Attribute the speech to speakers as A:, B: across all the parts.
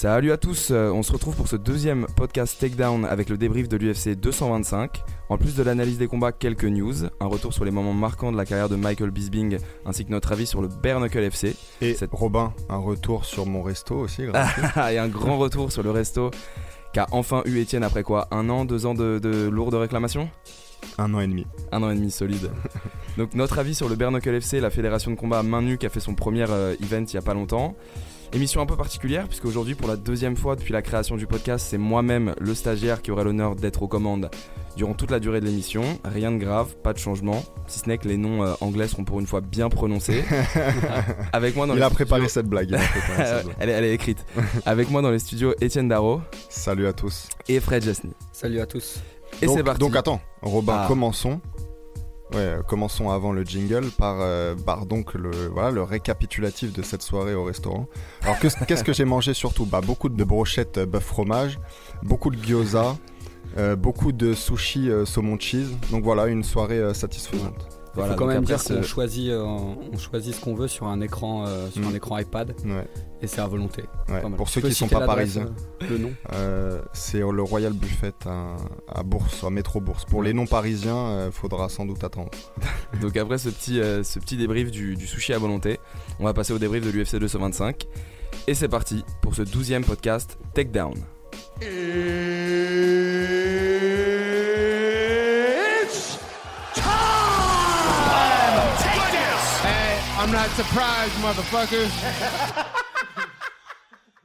A: Salut à tous, euh, on se retrouve pour ce deuxième podcast Takedown avec le débrief de l'UFC 225. En plus de l'analyse des combats, quelques news, un retour sur les moments marquants de la carrière de Michael Bisping ainsi que notre avis sur le Bare Knuckle FC.
B: Et Robin, un retour sur mon resto aussi.
A: et un grand retour sur le resto qu'a enfin eu Étienne après quoi Un an, deux ans de, de lourdes réclamations
B: un an et demi.
A: Un an et demi solide. Donc notre avis sur le Bare Knuckle FC, la fédération de combat à main nue qui a fait son premier euh, event il y a pas longtemps. Émission un peu particulière puisque aujourd'hui pour la deuxième fois depuis la création du podcast, c'est moi-même le stagiaire qui aurait l'honneur d'être aux commandes durant toute la durée de l'émission. Rien de grave, pas de changement, si ce n'est que les noms euh, anglais seront pour une fois bien prononcés.
B: Avec moi dans il, a préparé cette blague.
A: elle, est, elle, est, écrite. Avec moi dans les studios Étienne Darro.
B: Salut à tous.
A: Et Fred Jasny.
C: Salut à tous.
A: Et c'est parti.
B: Donc attends, Robin, ah. commençons. Ouais, commençons avant le jingle par, euh, donc le, voilà, le récapitulatif de cette soirée au restaurant. Alors qu'est-ce que j'ai mangé surtout? Bah, Beaucoup de brochettes euh, bœuf fromage, beaucoup de gyoza, euh, beaucoup de sushi saumon cheese. Donc voilà, une soirée satisfaisante.
C: Il faut quand même dire qu'on choisit, on choisit ce qu'on veut sur un écran, sur un mm. écran iPad. Ouais. Et c'est à volonté.
B: Pour ceux qui ne sont pas parisiens,
C: euh, le nom
B: euh, C'est le Royal Buffet à, Bourse, à Métro Bourse. Pour les non parisiens, il euh, faudra sans doute attendre.
A: Donc après ce petit, ce petit débrief du, sushi à volonté, on va passer au débrief de l'UFC 225. Et c'est parti pour ce douzième podcast Takedown. I'm not surprised, motherfuckers.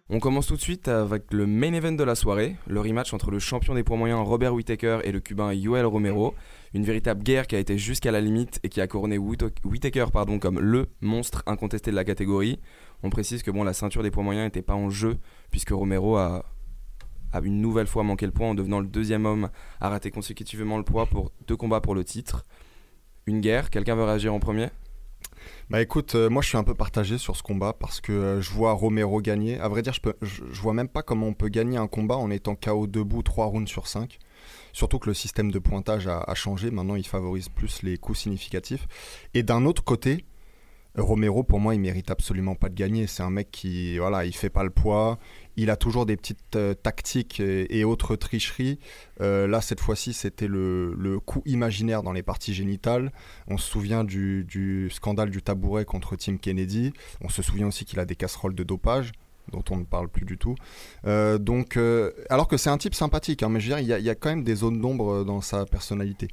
A: On commence tout de suite avec le main event de la soirée, le rematch entre le champion des poids moyens Robert Whittaker et le cubain Yoel Romero. Une véritable guerre qui a été jusqu'à la limite et qui a couronné Whittaker pardon, comme le monstre incontesté de la catégorie. On précise que bon, la ceinture des poids moyens n'était pas en jeu puisque Romero a, a une nouvelle fois manqué le poids en devenant le deuxième homme à rater consécutivement le poids pour deux combats pour le titre. Une guerre, quelqu'un veut réagir en premier?
B: Bah écoute, euh, moi je suis un peu partagé sur ce combat parce que euh, je vois Romero gagner. À vrai dire, je, vois même pas comment on peut gagner un combat en étant KO debout 3 rounds sur 5. Surtout que le système de pointage a, a changé. Maintenant, il favorise plus les coups significatifs. Et d'un autre côté, Romero, pour moi, il mérite absolument pas de gagner. C'est un mec qui, voilà, il fait pas le poids. Il a toujours des petites euh, tactiques et, autres tricheries. Euh, là, cette fois-ci, c'était le, coup imaginaire dans les parties génitales. On se souvient du, scandale du tabouret contre Tim Kennedy. On se souvient aussi qu'il a des casseroles de dopage dont on ne parle plus du tout. Euh, donc, alors que c'est un type sympathique, hein, mais je veux dire, il y, a quand même des zones d'ombre dans sa personnalité.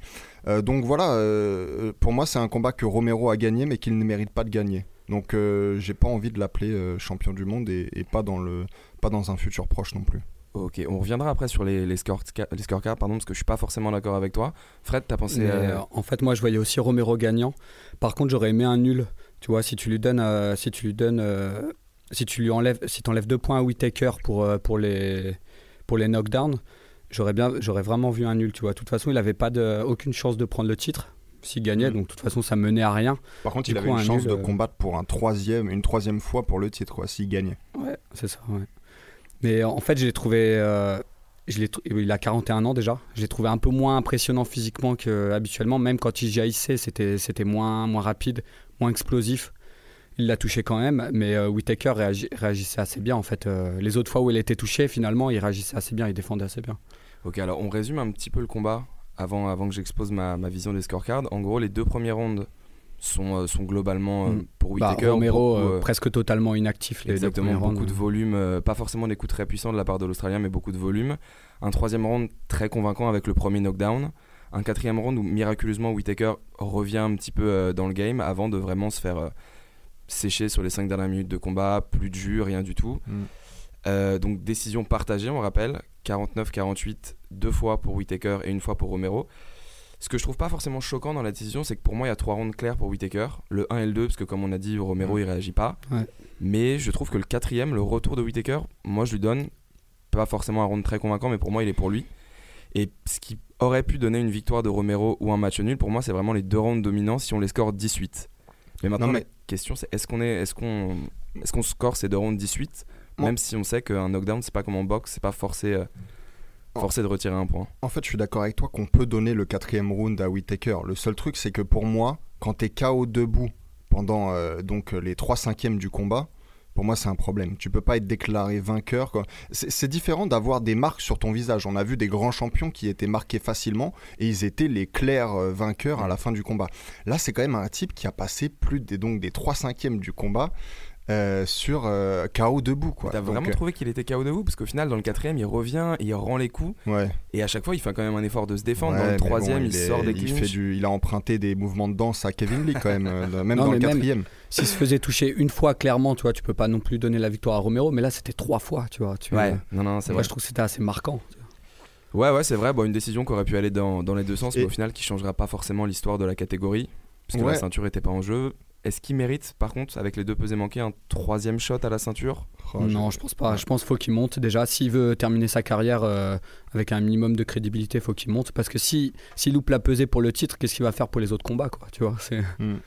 B: donc voilà, pour moi, c'est un combat que Romero a gagné, mais qu'il ne mérite pas de gagner. Donc, j'ai pas envie de l'appeler champion du monde et, et, pas dans le pas dans un futur proche non plus.
A: Ok, on reviendra après sur les, les, les scorecards, pardon, parce que je suis pas forcément d'accord avec toi. Fred, t'as pensé.
C: Euh, en fait, moi, je voyais aussi Romero gagnant. Par contre, j'aurais aimé un nul. Tu vois, si tu lui donnes, euh, si tu lui donnes, euh, si tu lui enlèves, si enlèves deux points à Whitaker pour pour les pour les knockdowns, j'aurais bien, j'aurais vraiment vu un nul. Tu vois, de toute façon, il avait pas de, aucune chance de prendre le titre s'il gagnait, mm. donc de toute façon, ça menait à rien.
B: Par contre, il avait une chance de combattre pour un troisième, une troisième fois pour le titre, s'il gagnait.
C: Ouais, c'est ça. Ouais. Mais en fait, je l'ai trouvé. Euh, je il a 41 ans déjà. Je l'ai trouvé un peu moins impressionnant physiquement qu'habituellement. Même quand il jaillissait, c'était, c'était moins, moins rapide, moins explosif. Il l'a touché quand même, mais euh, Whitaker réagissait assez bien en fait. Euh, les autres fois où il était touché, finalement, il réagissait assez bien, il défendait assez bien.
A: Ok, alors on résume un petit peu le combat avant, avant que j'expose ma, ma vision des scorecards. En gros, les deux premières rondes sont, euh, sont globalement euh, mm. pour bah, Whitaker.
C: Romero euh, presque totalement inactif.
A: Les exactement, beaucoup de volume, pas forcément des coups très puissants de la part de l'Australien, mais beaucoup de volume. Un troisième round très convaincant avec le premier knockdown. Un quatrième round où miraculeusement Whitaker revient un petit peu dans le game avant de vraiment se faire sécher sur les cinq dernières minutes de combat, plus de jus, rien du tout. Mm. donc décision partagée, on rappelle, 49-48, deux fois pour Whitaker et une fois pour Romero. Ce que je trouve pas forcément choquant dans la décision, c'est que pour moi, il y a trois rounds clairs pour Whitaker. Le 1 et le 2, parce que comme on a dit, Romero, il réagit pas. Mais je trouve que le quatrième, le retour de Whitaker, moi, je lui donne pas forcément un round très convaincant, mais pour moi, il est pour lui. Et ce qui aurait pu donner une victoire de Romero ou un match nul, pour moi, c'est vraiment les deux rounds dominants si on les score 18. Mais maintenant, la question, c'est est-ce qu'on est, est-ce qu'on, est-ce qu'on score ces deux rounds 18, même si on sait qu'un knockdown, c'est pas comme en boxe, c'est pas forcé. Euh, forcé de retirer un point.
B: En fait, je suis d'accord avec toi qu'on peut donner le quatrième round à Whitaker. Le seul truc, c'est que pour moi, quand tu es KO debout pendant euh, donc les 3 cinquièmes du combat, pour moi, c'est un problème. Tu peux pas être déclaré vainqueur. c'est différent d'avoir des marques sur ton visage. On a vu des grands champions qui étaient marqués facilement et ils étaient les clairs euh, vainqueurs à la fin du combat. Là, c'est quand même un type qui a passé plus des, donc, des 3 cinquièmes du combat euh, sur euh, KO debout. quoi.
A: T'as vraiment
B: euh,
A: trouvé qu'il était KO debout? Parce qu'au final, dans le quatrième, il revient, il rend les coups.
B: ouais.
A: Et à chaque fois, il fait quand même un effort de se défendre.
B: Ouais,
A: dans le troisième,
B: bon,
A: il,
B: est-
A: sort des
B: il, fait du, il a emprunté des mouvements de danse à Kevin Lee quand même, euh, même
C: Non,
B: dans le quatrième.
C: S'il se faisait toucher une fois, clairement, tu vois, tu peux pas non plus donner la victoire à Romero, mais là, c'était trois fois, tu vois. Tu,
A: Ouais, non, non, c'est
C: Moi,
A: vrai.
C: je trouve que c'était assez marquant.
A: Ouais, ouais, c'est vrai. Bon, une décision qui aurait pu aller dans, dans les deux sens, mais au final, qui changera pas forcément l'histoire de la catégorie, puisque
B: Ouais.
A: la ceinture était pas en jeu. Est-ce qu'il mérite, par contre, avec les deux pesées manquées, un troisième shot à la ceinture
B: Oh,
C: non, je pense pas. Je pense qu'il faut qu'il monte déjà. S'il veut terminer sa carrière euh, avec un minimum de crédibilité, il faut qu'il monte. Parce que si s'il loupe la pesée pour le titre, qu'est-ce qu'il va faire pour les autres combats, quoi Tu vois.
B: Hmm.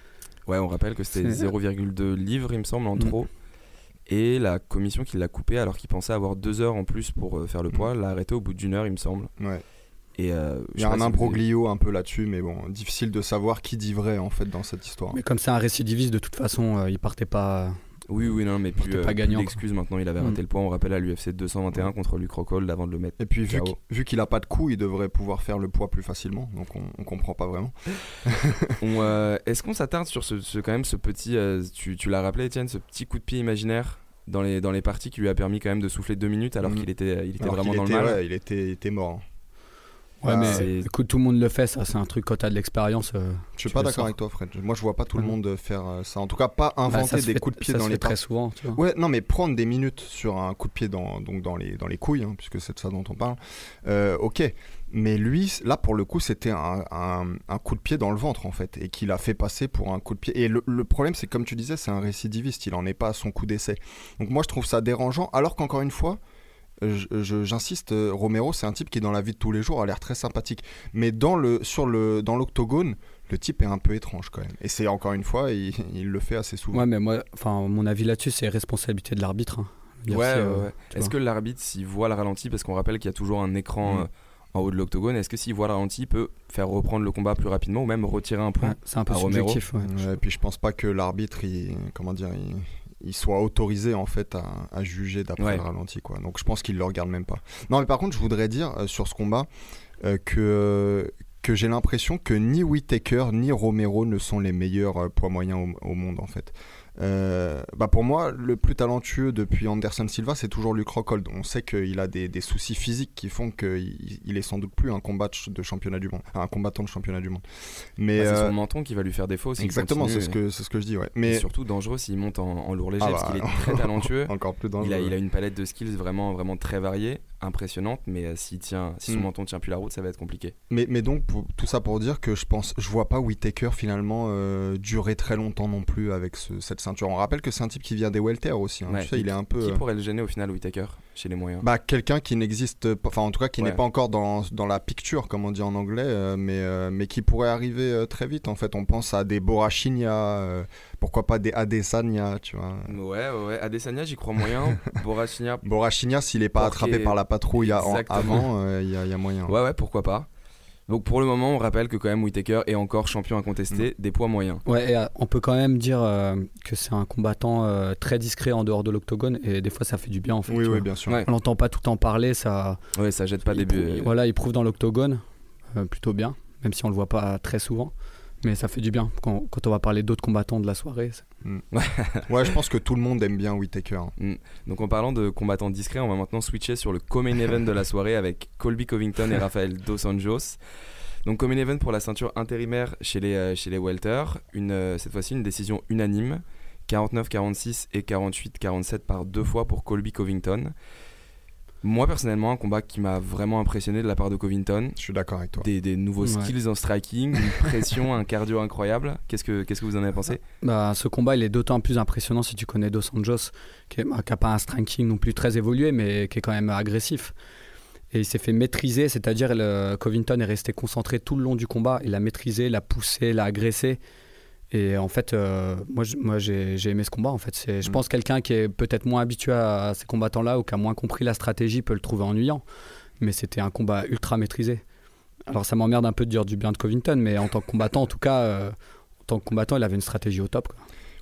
A: Ouais, on rappelle que c'était
C: C'est-
A: 0,2 livres, il me semble, en
C: Mm.
A: trop. Et la commission qui l'a coupé, alors qu'il pensait avoir deux heures en plus pour euh, faire le poids, l'a arrêté au bout d'une heure, il me semble.
B: Ouais.
A: Et euh,
B: Il y a un
A: si vous-
B: imbroglio un peu là-dessus, mais bon, difficile de savoir qui dit vrai en fait dans cette histoire.
C: Mais comme c'est un récidiviste, de toute façon, euh, il partait pas.
A: Oui, oui, non, mais euh,
C: pas
A: plus
C: gagnant,
A: d'excuses maintenant, il avait
C: Mm.
A: raté le poids. On rappelle à l'UFC 221 contre Luc Rockhold avant de le mettre.
B: Et puis vu qu'il- vu qu'il a pas de coups, il devrait pouvoir faire le poids plus facilement, donc on, on comprend pas vraiment.
A: On, euh, Est-ce qu'on s'attarde sur ce, ce- quand même ce petit, euh, tu, tu l'as rappelé Étienne, ce petit coup de pied imaginaire dans les, dans les parties qui lui a permis quand même de souffler deux minutes alors
B: Mm.
A: qu'il était, il était
B: Alors
A: vraiment
B: qu'il
A: dans
B: était,
A: le mal.
B: ouais, il était, il était mort. hein.
C: Ouais,
B: Ah,
C: mais écoute, tout le monde le fait, ça. C'est un truc quand t'as de l'expérience. euh,
B: Je suis pas d'accord avec toi, Fred. Moi, je vois pas tout le monde faire euh, ça. En tout cas, pas
C: bah,
B: inventer des
C: fait-
B: coups de pied
C: ça
B: dans
C: se
B: les
C: fait très souvent, tu vois.
B: Ouais, non, mais prendre des minutes sur un coup de pied dans, donc dans, les, dans les couilles, hein, puisque c'est de ça dont on parle, euh, ok. Mais lui, là, pour le coup, c'était un, un- un coup de pied dans le ventre, en fait, et qu'il a fait passer pour un coup de pied. Et le, le problème, c'est que, comme tu disais, c'est un récidiviste, il en est pas à son coup d'essai. Donc moi, je trouve ça dérangeant, alors qu'encore une fois, j'insiste, euh, Romero, c'est un type qui, dans la vie de tous les jours, a l'air très sympathique. Mais dans le, sur le, dans l'octogone, le type est un peu étrange, quand même. Et c'est, encore une fois, il, il le fait assez souvent.
C: Ouais, mais moi, enfin, mon avis là-dessus, c'est responsabilité de l'arbitre. hein.
A: Ouais,
C: euh,
A: ouais. Est-ce que l'arbitre, s'il voit le ralenti, parce qu'on rappelle qu'il y a toujours un écran
B: Mm.
A: euh, en haut de l'octogone, est-ce que s'il voit le ralenti, il peut faire reprendre le combat plus rapidement ou même retirer un point
C: Ouais, c'est un peu
A: à Romero.
C: subjectif. ouais.
B: Ouais, et puis je pense pas que l'arbitre, il, comment dire, il, il soit autorisé en fait à, à juger d'après
A: Ouais.
B: le ralenti, quoi. Donc je pense qu'il le regarde même pas. Non, mais par contre, je voudrais dire euh, sur ce combat euh, que que j'ai l'impression que ni Whitaker ni Romero ne sont les meilleurs euh, poids moyens au, au monde en fait. Euh, bah pour moi, le plus talentueux depuis Anderson Silva, c'est toujours Luke Rockhold. On sait qu'il a des, des soucis physiques qui font qu'il il est sans doute plus un combat de, ch- de championnat du monde, un combattant de championnat du monde. Mais
A: Bah, C'est
B: euh,
A: son menton qui va lui faire défaut.
B: exactement, c'est ce que c'est ce que je dis, ouais.
A: et
B: Mais
A: surtout dangereux s'il monte en, en lourd léger
B: Ah
A: parce
B: bah,
A: qu'il est très talentueux.
B: encore plus dangereux.
A: Il a, il a une palette de skills vraiment, vraiment très variée, impressionnante, mais euh, s'il tient, si son
B: Mm.
A: menton tient plus la route, ça va être compliqué.
B: Mais, mais donc, pour- tout ça pour dire que je pense, je vois pas Whitaker finalement euh, durer très longtemps non plus avec ce- cette ceinture. On rappelle que c'est un type qui vient des welter aussi. hein.
A: Ouais.
B: Tu sais, il est un peu.
A: Qui
B: euh,
A: pourrait le gêner au final, Whitaker, chez les moyens
B: Bah, quelqu'un qui n'existe pas, enfin en tout cas qui
A: Ouais.
B: n'est pas encore dans, dans la picture, comme on dit en anglais, euh, mais, euh, mais qui pourrait arriver euh, très vite. En fait, on pense à des Borachinia, pourquoi pas des Adesanya, tu vois.
A: Ouais, ouais. Adesanya, j'y crois moyen. Borachinia,
B: Borachinia, s'il est pas attrapé par la patrouille en- avant, il y, a- il y a moyen.
A: ouais, ouais, pourquoi pas. Donc pour le moment, on rappelle que quand même Whitaker est encore champion incontesté des poids moyens.
C: Ouais, et, euh, on peut quand même dire euh, que c'est un combattant euh, très discret en dehors de l'octogone et des fois ça fait du bien en fait.
B: Oui, oui, bien sûr.
A: Ouais.
C: On l'entend pas tout en parler, ça.
A: Ouais, ça jette pas
C: il
A: des buts.
C: Voilà, il prouve dans l'octogone euh, plutôt bien, même si on le voit pas très souvent. Mais ça fait du bien quand, quand on va parler d'autres combattants de la soirée. c'est-
B: Ouais, je pense que tout le monde aime bien Whitaker.
A: Donc en parlant de combattants discrets, on va maintenant switcher sur le co-main event de la soirée avec Colby Covington et Rafael Dos Anjos. Donc co-main event pour la ceinture intérimaire chez les, euh, chez les welter, une, euh, cette fois-ci une décision unanime, 49-46 et 48-47 par deux fois pour Colby Covington. Moi personnellement, un combat qui m'a vraiment impressionné de la part de Covington.
B: Je suis d'accord avec toi.
A: Des, des nouveaux
C: Ouais.
A: skills en striking, une pression, un cardio incroyable. Qu'est-ce que, qu'est-ce que vous en avez pensé?
C: Bah, ce combat, il est d'autant plus impressionnant si tu connais Dos Anjos, qui n'a pas un striking non plus très évolué, mais qui est quand même agressif. Et il s'est fait maîtriser, c'est-à-dire le Covington est resté concentré tout le long du combat. Il l'a maîtrisé, l'a poussé, l'a agressé. Et en fait, euh, moi, j'ai aimé ce combat. En fait, je
B: Mm.
C: pense que quelqu'un qui est peut-être moins habitué à ces combattants-là ou qui a moins compris la stratégie peut le trouver ennuyant. Mais c'était un combat ultra maîtrisé. Alors ça m'emmerde un peu de dire du bien de Covington, mais en tant que combattant, en tout cas, euh, en tant que combattant, il avait une stratégie au top. quoi.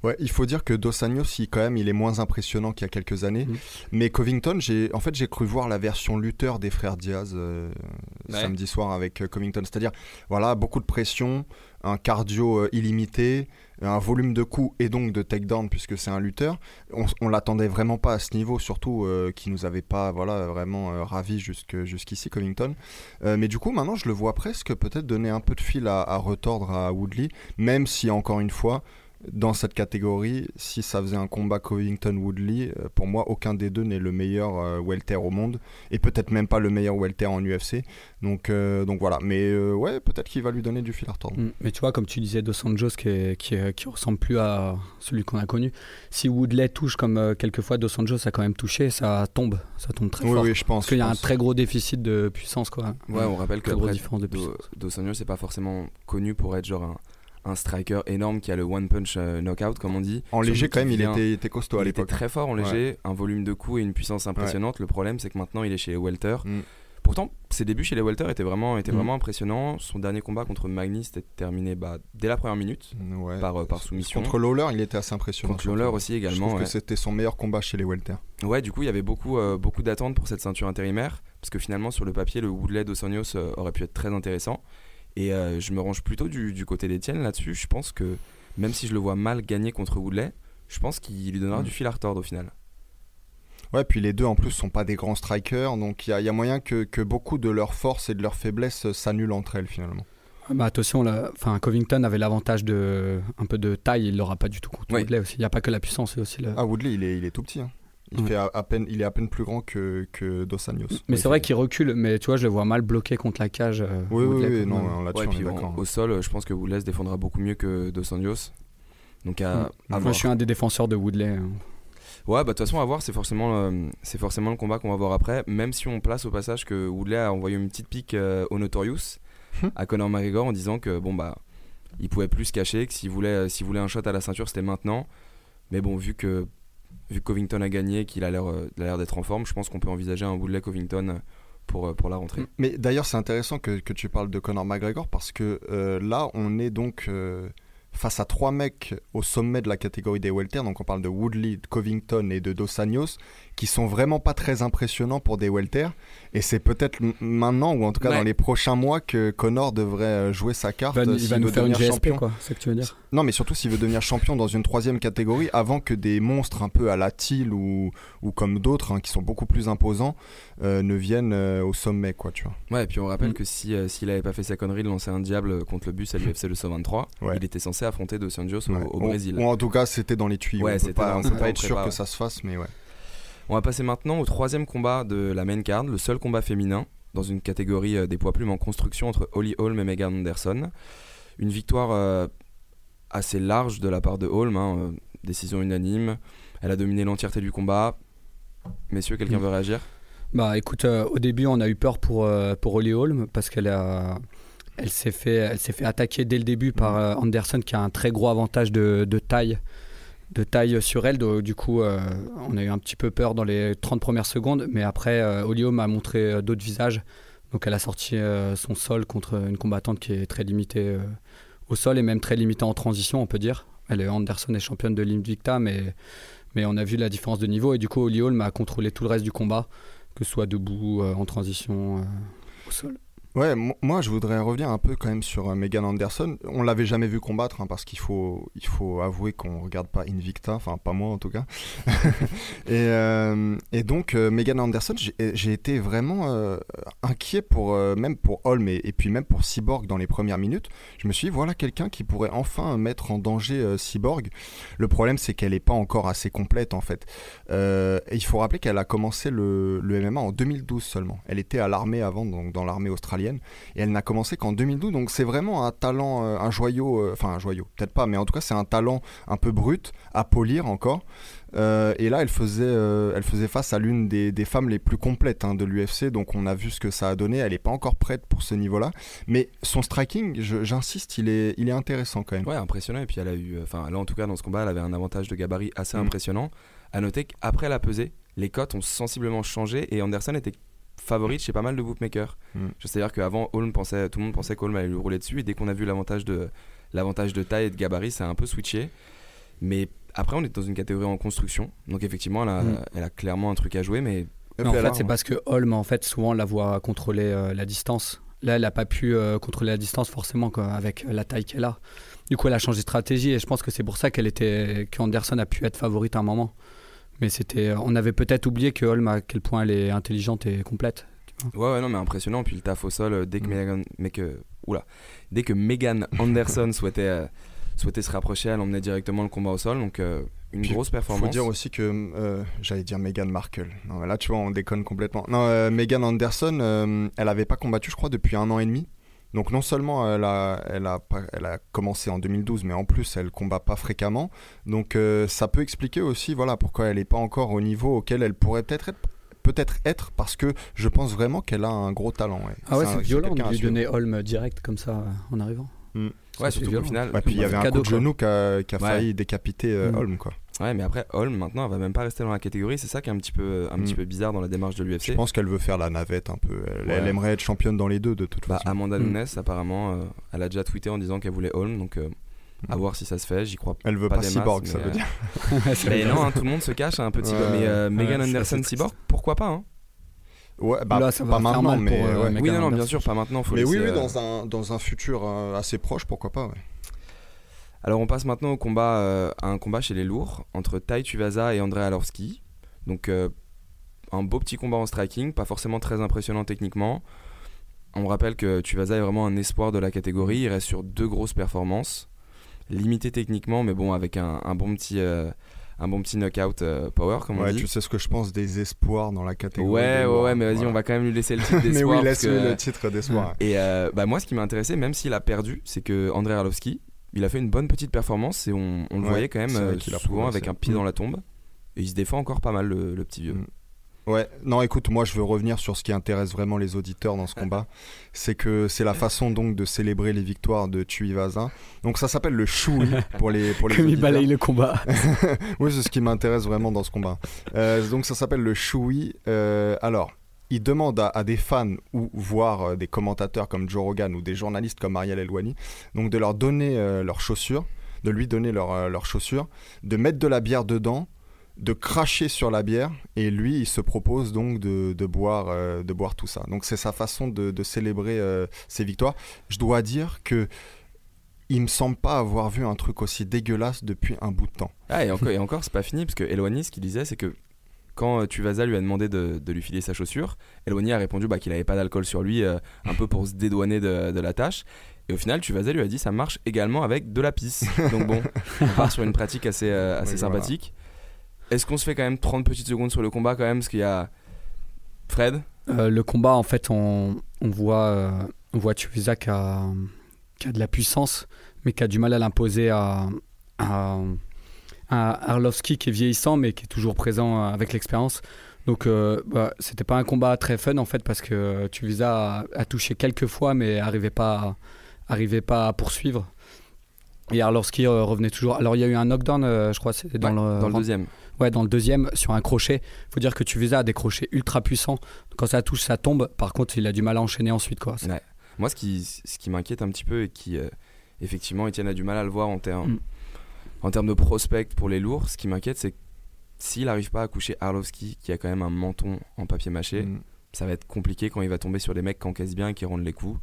B: Ouais, il faut dire que Dos Anjos, il, quand même, il est moins impressionnant qu'il y a quelques années.
C: Mhm.
B: Mais Covington, j'ai, en fait, j'ai cru voir la version lutteur des frères Diaz euh,
A: Ouais.
B: samedi soir avec Covington. C'est-à-dire, voilà, beaucoup de pression, un cardio euh, illimité, un volume de coups et donc de takedown puisque c'est un lutteur. On, on l'attendait vraiment pas à ce niveau, surtout euh, qui nous avait pas, voilà, vraiment euh, ravi jusque, jusqu'ici Covington. Euh, mais du coup, maintenant, je le vois presque peut-être donner un peu de fil à, à retordre à Woodley, même si encore une fois dans cette catégorie, si ça faisait un combat Covington-Woodley, euh, pour moi, aucun des deux n'est le meilleur euh, welter au monde, et peut-être même pas le meilleur welter en UFC. Donc, euh, donc voilà, mais euh, ouais, peut-être qu'il va lui donner du fil à retordre.
C: Mm. Mais tu vois, comme tu disais, Dos Anjos qui, est- qui, est- qui ressemble plus à celui qu'on a connu. Si Woodley touche comme euh, quelquefois Dos Anjos a quand même touché, ça tombe, ça tombe très
B: Oui,
C: fort.
B: oui, je pense.
C: Parce qu'il y a un très gros déficit de puissance, quoi.
A: Ouais, on rappelle que. Dos Anjos, c'est pas forcément connu pour être genre un, un striker énorme qui a le one punch euh, knockout, comme on dit.
B: En léger, quand même, il était, il était costaud à
A: il était
B: l'époque.
A: très fort en léger, un volume de coups et une puissance impressionnante. Le problème, c'est que maintenant, il est chez les welter.
B: Mm.
A: Pourtant, ses débuts chez les welter étaient vraiment, étaient
C: Mm.
A: vraiment impressionnants. Son dernier combat contre Magny s'était terminé bah, dès la première minute
B: Ouais.
A: par, euh, par soumission.
B: Contre Lawler, il était assez impressionnant.
A: Contre Lawler aussi
B: Je
A: également.
B: trouve que c'était son meilleur combat chez les welter.
A: Ouais, du coup, il y avait beaucoup, euh, beaucoup d'attentes pour cette ceinture intérimaire, parce que finalement, sur le papier, le Woodley Dos Anjos euh, aurait pu être très intéressant. Et euh, je me range plutôt du, du côté d'Etienne là-dessus. Je pense que même si je le vois mal gagner contre Woodley, je pense qu'il lui donnera
B: Mm.
A: du fil à retordre au final.
B: Ouais, puis les deux en plus sont pas des grands strikers, donc il y, a- il y a moyen que, que beaucoup de leurs forces et de leurs faiblesses s'annulent entre elles finalement.
C: Ah Bah, attention, là, enfin, Covington avait l'avantage de un peu de taille, il l'aura pas du tout contre
A: Oui.
C: Woodley aussi. Il n'y a pas que la puissance, aussi le.
B: Ah, Woodley, il est, il est tout petit. hein. Il,
C: Ouais.
B: fait à, à peine, il est à peine plus grand que, que Dos Anjos.
C: mais
B: Ouais,
C: c'est vrai
B: il
C: qu'il recule, mais tu vois, je le vois mal bloqué contre la cage. euh,
B: Oui, oui, oui, non, là-dessus
A: Ouais,
B: on est
A: puis en-
B: d'accord.
A: au sol, je pense que Woodley se défendra beaucoup mieux que Dos Anjos. Donc à,
C: Mm.
A: à
C: Moi,
A: voir.
C: je suis un des défenseurs de Woodley. hein.
A: Ouais, bah de toute façon, à voir, c'est forcément, c'est forcément le combat qu'on va voir après. Même si on place au passage que Woodley a envoyé une petite pique euh, au Notorious
B: Hmm.
A: à Conor McGregor en disant que bon bah il pouvait plus se cacher, que s'il voulait, s'il voulait un shot à la ceinture, c'était maintenant. Mais bon, vu que vu que Covington a gagné, qu'il a l'air, euh, a l'air d'être en forme, je pense qu'on peut envisager un Woodley Covington pour, euh, pour la rentrée.
B: Mais d'ailleurs, c'est intéressant que, tu parles de Conor McGregor parce que euh, là, on est donc euh, face à trois mecs au sommet de la catégorie des welter. Donc, on parle de Woodley, de Covington et de Dos Anjos qui sont vraiment pas très impressionnants pour des welter. Et c'est peut-être maintenant, ou en tout cas
A: Ouais.
B: dans les prochains mois, que Conor devrait euh, jouer sa carte.
C: Il va,
B: euh,
C: il
B: s'il
C: va nous
B: veut
C: faire une
B: devenir
C: GSP,
B: champion.
C: quoi. C'est ce que tu veux dire.
B: Non, mais surtout s'il veut devenir champion dans une troisième catégorie avant que des monstres un peu à la Thiel ou, ou comme d'autres hein, qui sont beaucoup plus imposants euh, ne viennent euh, au sommet, quoi, tu vois.
A: Ouais, et puis on rappelle
C: Mm.
A: que si, euh, s'il avait pas fait sa connerie de lancer un diable contre le bus à l'UFC 223,
B: Ouais.
A: il était censé affronter Dos Anjos au,
B: Ouais.
A: au Brésil.
B: Ou, en tout cas, c'était dans les tuyaux.
A: Ouais,
B: on peut pas, on peut pas être sûr que ça se fasse, mais ouais.
A: On va passer maintenant au troisième combat de la main card, le seul combat féminin dans une catégorie euh, des poids plumes en construction entre Holly Holm et Megan Anderson. Une victoire euh, assez large de la part de Holm, hein, euh, décision unanime. Elle a dominé l'entièreté du combat. Messieurs, quelqu'un
C: Mm.
A: veut réagir?
C: Bah écoute, euh, au début on a eu peur pour, euh, pour Holly Holm parce qu'elle a, elle s'est fait, elle s'est fait attaquer dès le début par euh, Anderson qui a un très gros avantage de, de taille, de taille sur elle. Du coup, euh, on a eu un petit peu peur dans les 30 premières secondes, mais après euh, Holly Holm a montré euh, d'autres visages. Donc elle a sorti euh, son sol contre une combattante qui est très limitée au sol et même très limitée en transition, on peut dire. Elle Anderson est championne de l'Invicta, mais mais on a vu la différence de niveau et du coup Holly Holm a contrôlé tout le reste du combat que ce soit debout, en transition, au sol.
B: Ouais, mo- moi je voudrais revenir un peu quand même sur euh, Megan Anderson. On l'avait jamais vu combattre hein, parce qu'il faut, il faut avouer qu'on regarde pas Invicta, enfin pas moi en tout cas. et, euh, et donc euh, Megan Anderson, j'ai été vraiment inquiet pour même pour Holm et, puis même pour Cyborg dans les premières minutes. Je me suis dit voilà quelqu'un qui pourrait enfin mettre en danger Cyborg. Le problème c'est qu'elle est pas encore assez complète en fait. Et il faut rappeler qu'elle a commencé le MMA en 2012 seulement. Elle était à l'armée avant, donc dans l'armée australienne, et elle n'a commencé qu'en 2012. Donc c'est vraiment un talent, euh, un joyau, euh, enfin un joyau, peut-être pas, mais en tout cas c'est un talent un peu brut à polir encore. Euh, et là, elle faisait, euh, elle faisait face à l'une des, des femmes les plus complètes hein, de l'UFC, donc on a vu ce que ça a donné. Elle n'est pas encore prête pour ce niveau-là, mais son striking, j'insiste, il est, il est intéressant quand même.
A: Ouais, impressionnant. Et puis elle a eu, enfin là en tout cas dans ce combat, elle avait un avantage de gabarit assez
B: Mm.
A: impressionnant. À noter qu'après la pesée, les cotes ont sensiblement changé et Anderson était favorite chez pas mal de bookmakers.
B: Mm.
A: C'est-à-dire qu'avant, Holm pensait, tout le monde pensait qu'Holm allait lui rouler dessus et dès qu'on a vu l'avantage de l'avantage de taille et de gabarit, ça a un peu switché. Mais après, on est dans une catégorie en construction. Donc effectivement, elle a,
C: Mm.
A: elle a clairement un truc à jouer, mais
C: Mais en fait, c'est parce que Holm, en fait, souvent, on la voit contrôler euh, la distance. Là, elle n'a pas pu euh, contrôler la distance forcément quoi, avec la taille qu'elle a. Du coup, elle a changé de stratégie et je pense que c'est pour ça qu'elle était, qu'Anderson a pu être favorite à un moment. Mais c'était, euh, on avait peut-être oublié que Holm, à quel point elle est intelligente et complète.
A: ouais, ouais, non, mais impressionnant. Puis le taf au sol, euh, dès que
B: Mm.
A: Megan, mais que, oula, dès que Megan Anderson souhaitait, euh, souhaitait se rapprocher, elle emmenait directement le combat au sol. Donc euh, une
B: Puis,
A: grosse
B: Faut
A: performance.
B: dire aussi que euh, j'allais dire Meghan Markle. Non, mais là, tu vois, on déconne complètement. Non, euh, Megan Anderson, euh, elle avait pas combattu, je crois, depuis un an et demi. Donc non seulement elle a, elle a, pas- elle a commencé en 2012, mais en plus elle combat pas fréquemment. Donc euh, ça peut expliquer aussi, voilà, pourquoi elle n'est pas encore au niveau auquel elle pourrait peut-être être. Peut-être être parce que je pense vraiment qu'elle a un gros talent. ouais.
C: Ah ouais, c'est violent de lui donner Holm direct comme ça en arrivant.
A: Ouais,
C: C'est
A: surtout
C: violent.
A: final.
B: Ouais, puis il y avait un
C: cadeau,
B: coup de genou qui a,
A: Ouais.
B: failli décapiter euh,
C: Mm.
B: Holm, quoi.
A: Ouais, mais après, Holm, maintenant, elle va même pas rester dans la catégorie. C'est ça qui est un petit peu, un petit
B: Mm.
A: peu bizarre dans la démarche de
B: Je
A: l'UFC.
B: pense qu'elle veut faire la navette un peu. Elle,
A: Ouais.
B: elle aimerait être championne dans les deux, de toute
A: Bah,
B: façon.
A: Amanda
C: Mm.
A: Nunes, apparemment, euh, elle a déjà tweeté en disant qu'elle voulait Holm. Donc, euh, à
B: Mm.
A: voir si ça se fait. J'y crois
B: Elle veut
A: pas
B: pas, cyborg,
A: masses,
B: ça veut
A: euh,
B: dire.
A: Mais non, hein, tout le monde se cache un petit peu. Mais euh,
C: ouais,
A: Megan Anderson Cyborg, pourquoi pas hein?
B: Ouais, bah,
C: Là, ça va
B: pas maintenant, mais
C: pour, euh,
B: ouais.
C: Megan
A: Oui, non, non, bien sûr, pas maintenant. Faut
B: Mais oui, oui,
A: euh,
B: dans un, dans un futur euh, assez proche, pourquoi pas. ouais.
A: Alors, on passe maintenant au combat, euh, à un combat chez les lourds entre Tai Tuivasa et Andrei Arlovski. Donc, euh, un beau petit combat en striking, pas forcément très impressionnant techniquement. On rappelle que Tuivasa est vraiment un espoir de la catégorie. Il reste sur deux grosses performances, limité techniquement, mais bon, avec un, un bon petit. euh, un bon petit knockout euh, power, comme on
B: Ouais,
A: dit.
B: tu sais ce que je pense des espoirs dans la catégorie.
A: Ouais, ouais, ouais, mais vas-y,
B: voilà.
A: on va quand même lui laisser le titre
B: mais
A: d'espoir.
B: oui,
A: parce
B: laisse-lui
A: que-
B: le titre d'espoir.
A: Et euh, bah, moi, ce qui m'a intéressé, même s'il a perdu, c'est que Andrei Arlovski, il a fait une bonne petite performance et on, on le
B: Ouais,
A: voyait quand même euh,
B: qu'il a
A: souvent avec un pied
C: Mm.
A: dans la tombe. Et il se défend encore pas mal, le, le petit vieux.
B: Mm. Ouais, non, écoute, moi je veux revenir sur ce qui intéresse vraiment les auditeurs dans ce combat. C'est que c'est la façon donc de célébrer les victoires de Tuivasa. Donc ça s'appelle le choui pour les, pour les
C: Comme il balaye le combat.
B: oui, c'est ce qui m'intéresse vraiment dans ce combat. Euh, donc ça s'appelle le choui. Euh, alors, il demande à, des fans ou voire euh, des commentateurs comme Joe Rogan ou des journalistes comme Ariel Elwani, donc de leur donner euh, leurs chaussures, de lui donner euh, leurs chaussures, de mettre de la bière dedans, de cracher sur la bière, et lui, il se propose donc de, de boire, de boire tout ça. Donc c'est sa façon de, célébrer ses victoires. Je dois dire que il me semble pas avoir vu un truc aussi dégueulasse depuis un bout de temps.
A: Ah, et encore, et encore c'est pas fini, parce que Elwani, ce qu'il disait, c'est que quand euh, Tuivasa lui a demandé de, de lui filer sa chaussure, Elwani a répondu bah, qu'il avait pas d'alcool sur lui, euh, un peu pour se dédouaner de, de la tâche. Et au final, Tuivasa lui a dit ça marche également avec de la pisse. Donc bon, on part sur une pratique assez, euh, assez
B: Oui,
A: sympathique. Est-ce qu'on se fait quand même 30 petites secondes sur le combat quand même? Parce qu'il y a Fred?
C: Euh, le combat, en fait, on, on voit, euh, on voit Tuivasa qui a, qui a de la puissance, mais qui a du mal à l'imposer à, à, à Arlovski qui est vieillissant, mais qui est toujours présent euh, avec l'expérience. Donc, euh, bah, c'était pas un combat très fun en fait, parce que Tuivasa a, a touché quelques fois, mais arrivait pas, à- arrivait pas à poursuivre. Et Arlovski euh, revenait toujours. Alors, il y a eu un knockdown, euh, je crois, c'est dans,
A: Ouais,
C: le,
A: dans le deuxième.
C: Ouais, dans le deuxième, sur un crochet. faut dire que Tuivasa a des crochets ultra puissants. Quand ça touche, ça tombe. Par contre, il a du mal à enchaîner ensuite. Quoi.
A: Ouais. Moi, ce qui, ce qui m'inquiète un petit peu et qui, euh, effectivement, Etienne a du mal à le voir en termes
C: Mm.
A: En termes de prospect pour les lourds, ce qui m'inquiète, c'est que s'il n'arrive pas à coucher Arlovski, qui a quand même un menton en papier mâché,
B: Mm.
A: ça va être compliqué quand il va tomber sur des mecs qui encaissent bien et qui rendent les coups.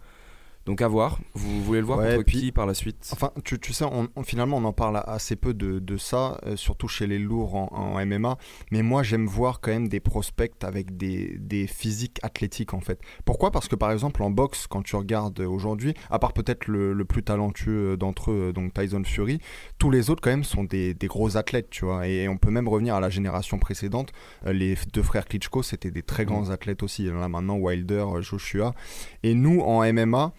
A: Donc à voir. Vous voulez le voir
B: Ouais,
A: contre
B: puis-
A: qui par la suite?
B: Enfin, tu, tu sais, on, on- finalement, on en parle assez peu de, de ça, euh, surtout chez les lourds en, en MMA. Mais moi, j'aime voir quand même des prospects avec des, des physiques athlétiques, en fait. Pourquoi? Parce que, par exemple, en boxe, quand tu regardes aujourd'hui, à part peut-être le, le plus talentueux d'entre eux, euh, donc Tyson Fury, tous les autres, quand même, sont des, des gros athlètes, tu vois. Et on peut même revenir à la génération précédente. Euh, les deux frères Klitschko, c'était des très grands athlètes aussi. Là, maintenant, Wilder, euh, Joshua. Et nous, en MMA,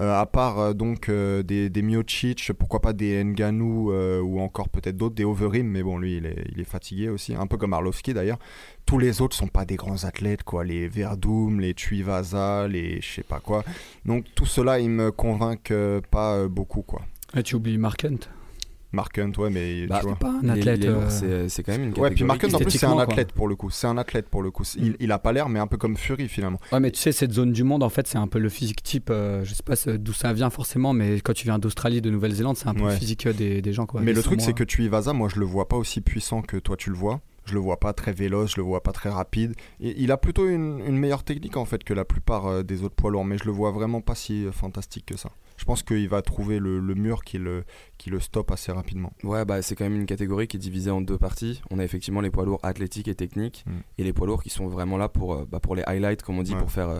B: euh, à part euh, donc euh, des, des Miocic, pourquoi pas des Nganou ou encore peut-être d'autres, des Overeem, mais bon, lui il est, fatigué aussi, un peu comme Arlovski d'ailleurs. Tous les autres sont pas des grands athlètes, quoi. Les Verdum, les Tuivasa, les je sais pas quoi. Donc tout cela, ils me convainquent pas beaucoup, quoi.
C: Et tu oublies Mark Hunt?
B: Mark Hunt, ouais, mais
A: Bah,
B: tu vois.
C: Pas un
A: Il est-
C: athlète.
A: lourd,
C: euh,
A: c'est c'est quand même une
B: Ouais,
A: catégorie.
B: puis Mark Hunt, en plus, c'est un
C: quoi.
B: athlète pour le coup. C'est un athlète pour le coup. Il, il a pas l'air, mais un peu comme Fury finalement.
C: Ouais, mais tu sais, cette zone du monde, en fait, c'est un peu le physique type. euh, je sais pas d'où ça vient forcément, mais quand tu viens d'Australie, de Nouvelle-Zélande, c'est un peu
B: Ouais.
C: le physique euh, des, des gens. Quoi.
B: mais le truc, c'est que tu y vas moi, je le vois pas aussi puissant que toi, tu le vois. Je le vois pas très véloce, je le vois pas très rapide. Et il a plutôt une, une meilleure technique en fait que la plupart euh, des autres poids lourds, mais je le vois vraiment pas si euh, fantastique que ça. Je pense qu'il va trouver le, le mur qui le, qui le stoppe assez rapidement.
A: Ouais, bah, c'est quand même une catégorie qui est divisée en deux parties. On a effectivement les poids lourds athlétiques et techniques,
B: Mm.
A: et les poids lourds qui sont vraiment là pour, euh, bah, pour les highlights, comme on dit,
B: Ouais.
A: pour, faire, euh,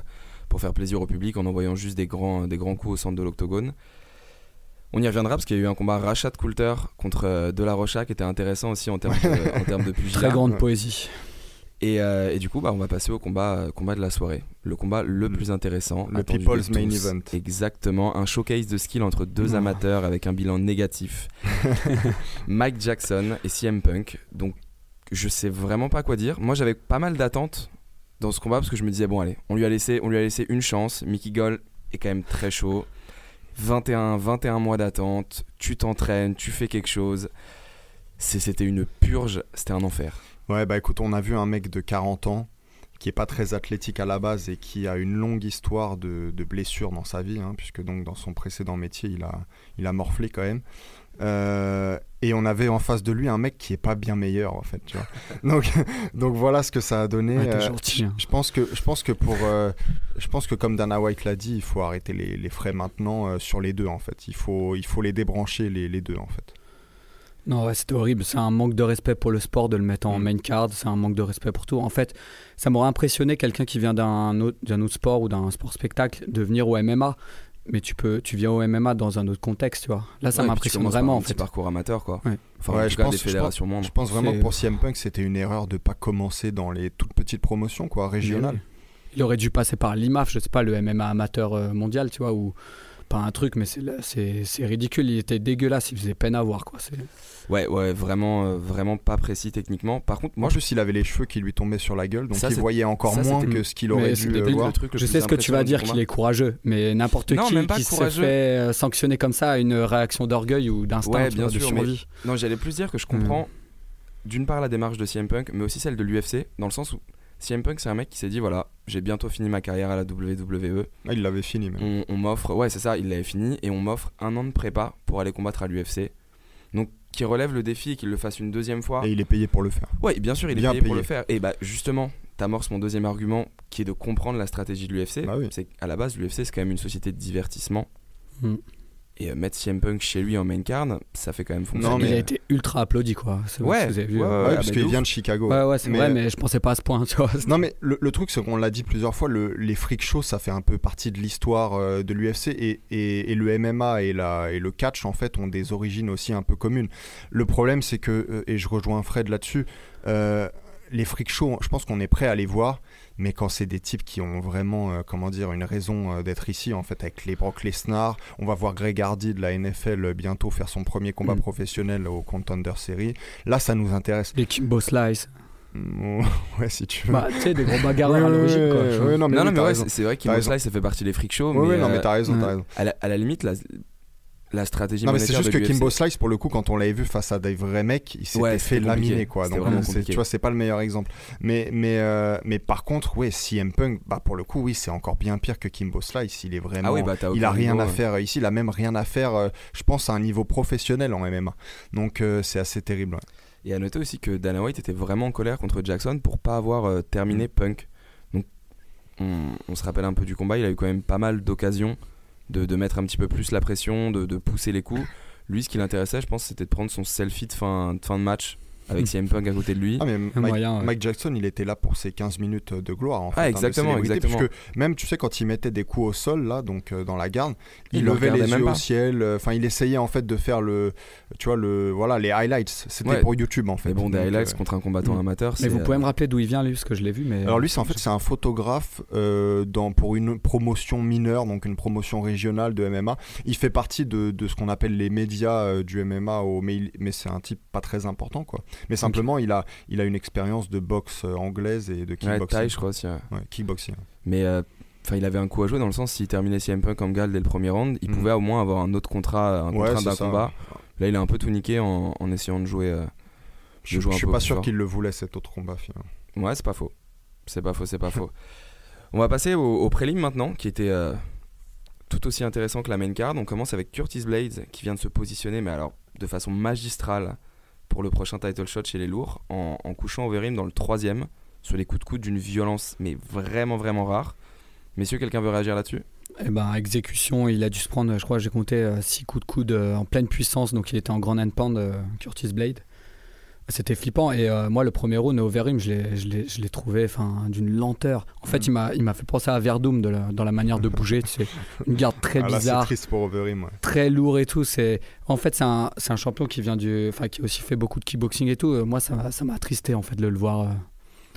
A: pour faire plaisir au public en envoyant juste des grands, des grands coups au centre de l'octogone. On y reviendra parce qu'il y a eu un combat Rachat Coulter contre euh, De La Rocha qui était intéressant aussi en termes de, en termes de pugilat.
C: Très grande poésie.
A: Et, euh, et du coup, bah, on va passer au combat, euh, combat de la soirée. Le combat le
B: Le-
A: plus intéressant.
B: le People's Main. Event.
A: Exactement. Un showcase de skill entre deux
C: Oh.
A: amateurs avec un bilan négatif. Mike Jackson et CM Punk. Donc, je sais vraiment pas quoi dire. Moi, j'avais pas mal d'attentes dans ce combat parce que je me disais, bon, allez, on lui a laissé, on lui a laissé une chance. Mickey Gall est quand même très chaud. 21, 21 mois d'attente. Tu t'entraînes, tu fais quelque chose. C'était une purge, c'était un enfer.
B: Ouais, bah écoute, on a vu un mec de 40 ans qui est pas très athlétique à la base et qui a une longue histoire de, de blessures dans sa vie, hein, puisque donc dans son précédent métier, il a, il a morflé quand même. Euh, et on avait en face de lui un mec qui est pas bien meilleur en fait, tu vois. donc, donc voilà ce que ça a donné.
C: Ouais,
B: Euh,
C: gentil. hein.
B: je pense que je pense que pour euh, je pense que comme Dana White l'a dit, il faut arrêter les, les frais maintenant sur les deux en fait. Il faut il faut les débrancher les, les deux en fait.
C: Non, ouais, c'était horrible. C'est un manque de respect pour le sport de le mettre en
B: Mm.
C: main card. C'est un manque de respect pour tout. En fait, ça m'aurait impressionné quelqu'un qui vient d'un autre, d'un autre sport ou d'un sport spectacle de venir au MMA. Mais tu peux, tu viens au MMA dans un autre contexte, tu vois. Là, ça
A: Ouais,
C: m'impressionne
A: commences par
C: vraiment,
A: un
C: en
A: petit
C: fait.
A: parcours amateur, quoi.
C: Ouais.
A: Enfin,
B: Ouais,
A: en
B: je pense-
A: des
B: je pense-
A: fédérations moindres.
B: Je pense vraiment que pour CM Punk, c'était une erreur de pas commencer dans les toutes petites promotions quoi, régionales.
C: Il aurait dû passer par l'IMAF, je sais pas, le MMA amateur euh, mondial, tu vois, ou pas un truc, mais c'est, c'est, c'est ridicule. Il était dégueulasse, il faisait peine à voir, quoi. C'est...
A: Ouais, ouais, vraiment, euh, vraiment pas précis techniquement. Par contre, moi,
B: en plus, il avait les cheveux qui lui tombaient sur la gueule, donc
A: Ça,
B: il voyait encore
A: ça,
B: moins que ce qu'il
C: Mais
B: aurait
C: c'était
B: dû euh,
C: le
B: voir.
A: truc le
C: Je sais ce que tu vas dire qu'il est courageux, mais n'importe qui
A: même pas
C: qui se fait euh, sanctionner comme ça a une réaction d'orgueil ou d'instinct
A: Ouais, bien
C: vois, de
A: mais-
C: survie.
A: Non, j'allais plus dire que je
C: Hmm.
A: comprends d'une part la démarche de CM Punk, mais aussi celle de l'UFC, dans le sens où CM Punk, c'est un mec qui s'est dit voilà, j'ai bientôt fini ma carrière à la WWE.
B: Ah, il l'avait fini, même.
A: On, on m'offre, ouais, c'est ça, il l'avait fini, et on m'offre un an de prépa pour aller combattre à l'UFC. Donc, qui relève le défi et qu'il le fasse une deuxième fois.
B: Et il est payé pour le faire.
A: Ouais, bien sûr, il est
B: Bien
A: payé, pour
B: payé.
A: le faire. Et bah, justement, t'amorces mon deuxième argument qui est de comprendre la stratégie de l'UFC.
B: Bah oui.
A: C'est qu'à la base, l'UFC, c'est quand même une société de divertissement.
C: Hmm.
A: Et euh, mettre CM Punk chez lui en main card, ça fait quand même fonctionner.
B: Non,
C: Il
B: mais-
C: a été ultra applaudi, quoi.
A: Ouais,
C: vous avez vu.
A: ouais,
C: euh.
A: ouais,
B: Ouais,
A: ah
B: parce
A: bah,
B: qu'il vient de Chicago.
C: Ouais, ouais, c'est vrai,
B: euh,
C: mais je pensais pas à ce point, tu vois.
B: Non mais le, le truc c'est qu'on l'a dit plusieurs fois, le- les freak shows ça fait un peu partie de l'histoire de l'UFC et, et- et le MMA et, la, et le catch en fait ont des origines aussi un peu communes. Le problème c'est que, et je rejoins Fred là-dessus, euh, les freak shows je pense qu'on est prêt à les voir, mais quand c'est des types qui ont vraiment euh, comment dire une raison euh, d'être ici en fait avec les Brock Lesnar, on va voir Greg Hardy de la NFL euh, bientôt faire son premier combat
C: Mm.
B: professionnel au Contender Series, là ça nous intéresse.
C: Les Kimbo Slice.
B: Mm, ouais si tu veux.
C: Bah, tu sais, des gros bagarreurs à l'origine, quoi.
B: Ouais, ouais, non, mais
A: non,
B: oui,
A: non, mais ouais, c'est vrai qu'Imo. Slice, ça fait partie des freak shows.
B: Ouais,
A: mais
B: ouais, non, mais t'as raison,
C: ouais.
B: t'as raison.
A: à, la, à la limite, la, la stratégie
B: Non, mais c'est juste que Kimbo Slice, pour le coup, quand on l'avait vu face à des vrais mecs, il s'était
A: Ouais,
B: fait laminer, quoi. Donc,
A: vraiment
B: tu vois, c'est pas le meilleur exemple. Mais, mais, euh, mais par contre, oui, CM Punk, bah, pour le coup, oui, c'est encore bien pire que Kimbo Slice. Il est vraiment.
A: Ah oui, bah
B: il a rien
A: niveau,
B: à faire ici, il a même rien à faire, euh, je pense, à un niveau professionnel en MMA. Donc, euh, c'est assez terrible. ouais.
A: Et à noter aussi que Dana White était vraiment en colère contre Jackson pour pas avoir terminé Punk. Donc on, on se rappelle un peu du combat, il a eu quand même pas mal d'occasions de, mettre un petit peu plus la pression, de, de pousser les coups. Lui, ce qui l'intéressait, je pense, c'était de prendre son selfie de fin, de fin de match avec CM Punk à côté de lui.
B: Ah, mais Mike,
C: moyen, ouais.
B: Mike Jackson, il était là pour ses 15 minutes de gloire. En fait,
A: Ah,
B: hein, de
A: exactement, exactement.
B: Parce que même, tu sais, quand il mettait des coups au sol, là, donc euh, dans la garde, il,
A: Il le
B: levait les yeux
A: pas.
B: au ciel. euh, Enfin, il essayait en fait de faire le, tu vois, le, voilà, les highlights. C'était
A: Ouais.
B: pour YouTube en fait.
A: Mais bon, des
B: Donc,
A: highlights
B: euh,
A: contre un combattant
C: Mm.
A: amateur,
C: Mais vous pouvez
A: euh,
C: me rappeler d'où il vient, lui, parce que je l'ai vu, mais.
B: Alors lui, c'est en fait c'est un photographe euh, dans, pour une promotion mineure, donc une promotion régionale de MMA. Il fait partie de, de ce qu'on appelle les médias euh, du MMA, au, mais, il- mais c'est un type pas très important quoi. Mais simplement il a il a une expérience de boxe euh, anglaise et de
A: ouais,
B: kickboxing.
A: taille, je crois aussi. ouais.
B: Ouais, kickboxing.
A: Mais euh, il avait un coup à jouer dans le sens s'il terminait CM Punk comme gal dès le premier round, il
B: Mhm.
A: pouvait au moins avoir un autre contrat, un
B: Ouais,
A: contrat d'un combat. Là, il a un peu tout niqué en, en essayant de jouer. euh,
B: Je,
A: de jouer
B: je
A: un
B: suis pas sûr qu'il le voulait cet autre combat finalement.
A: Ouais, c'est pas faux. C'est pas faux, c'est pas faux. On va passer au, au prélim maintenant, qui était euh, tout aussi intéressant que la main card. On commence avec Curtis Blades, qui vient de se positionner, mais alors de façon magistrale, pour le prochain title shot chez les lourds, en, en couchant Overeem dans le troisième, sur les coups de coude d'une violence, mais vraiment, vraiment rare. Messieurs, quelqu'un veut réagir là-dessus?
C: Eh ben, exécution, il a dû se prendre, je crois, j'ai compté 6 coups de coude euh, en pleine puissance, donc il était en grand hand pound, euh, Curtis Blade. C'était flippant. Et euh, moi, le premier round, Overeem, je l'ai- trouvé d'une lenteur. En fait,
B: Mm.
C: il m'a fait penser à Verdum de la- dans la manière de bouger. Sais. Une garde très
B: Ah, c'est
C: bizarre,
B: triste pour Overeem. ouais.
C: très lourd et tout. C'est En fait, c'est un, c'est un champion qui vient du. Enfin, qui a aussi fait beaucoup de kickboxing et tout. Euh, Moi, ça m'a ça m'a attristé, en fait, de le voir, euh,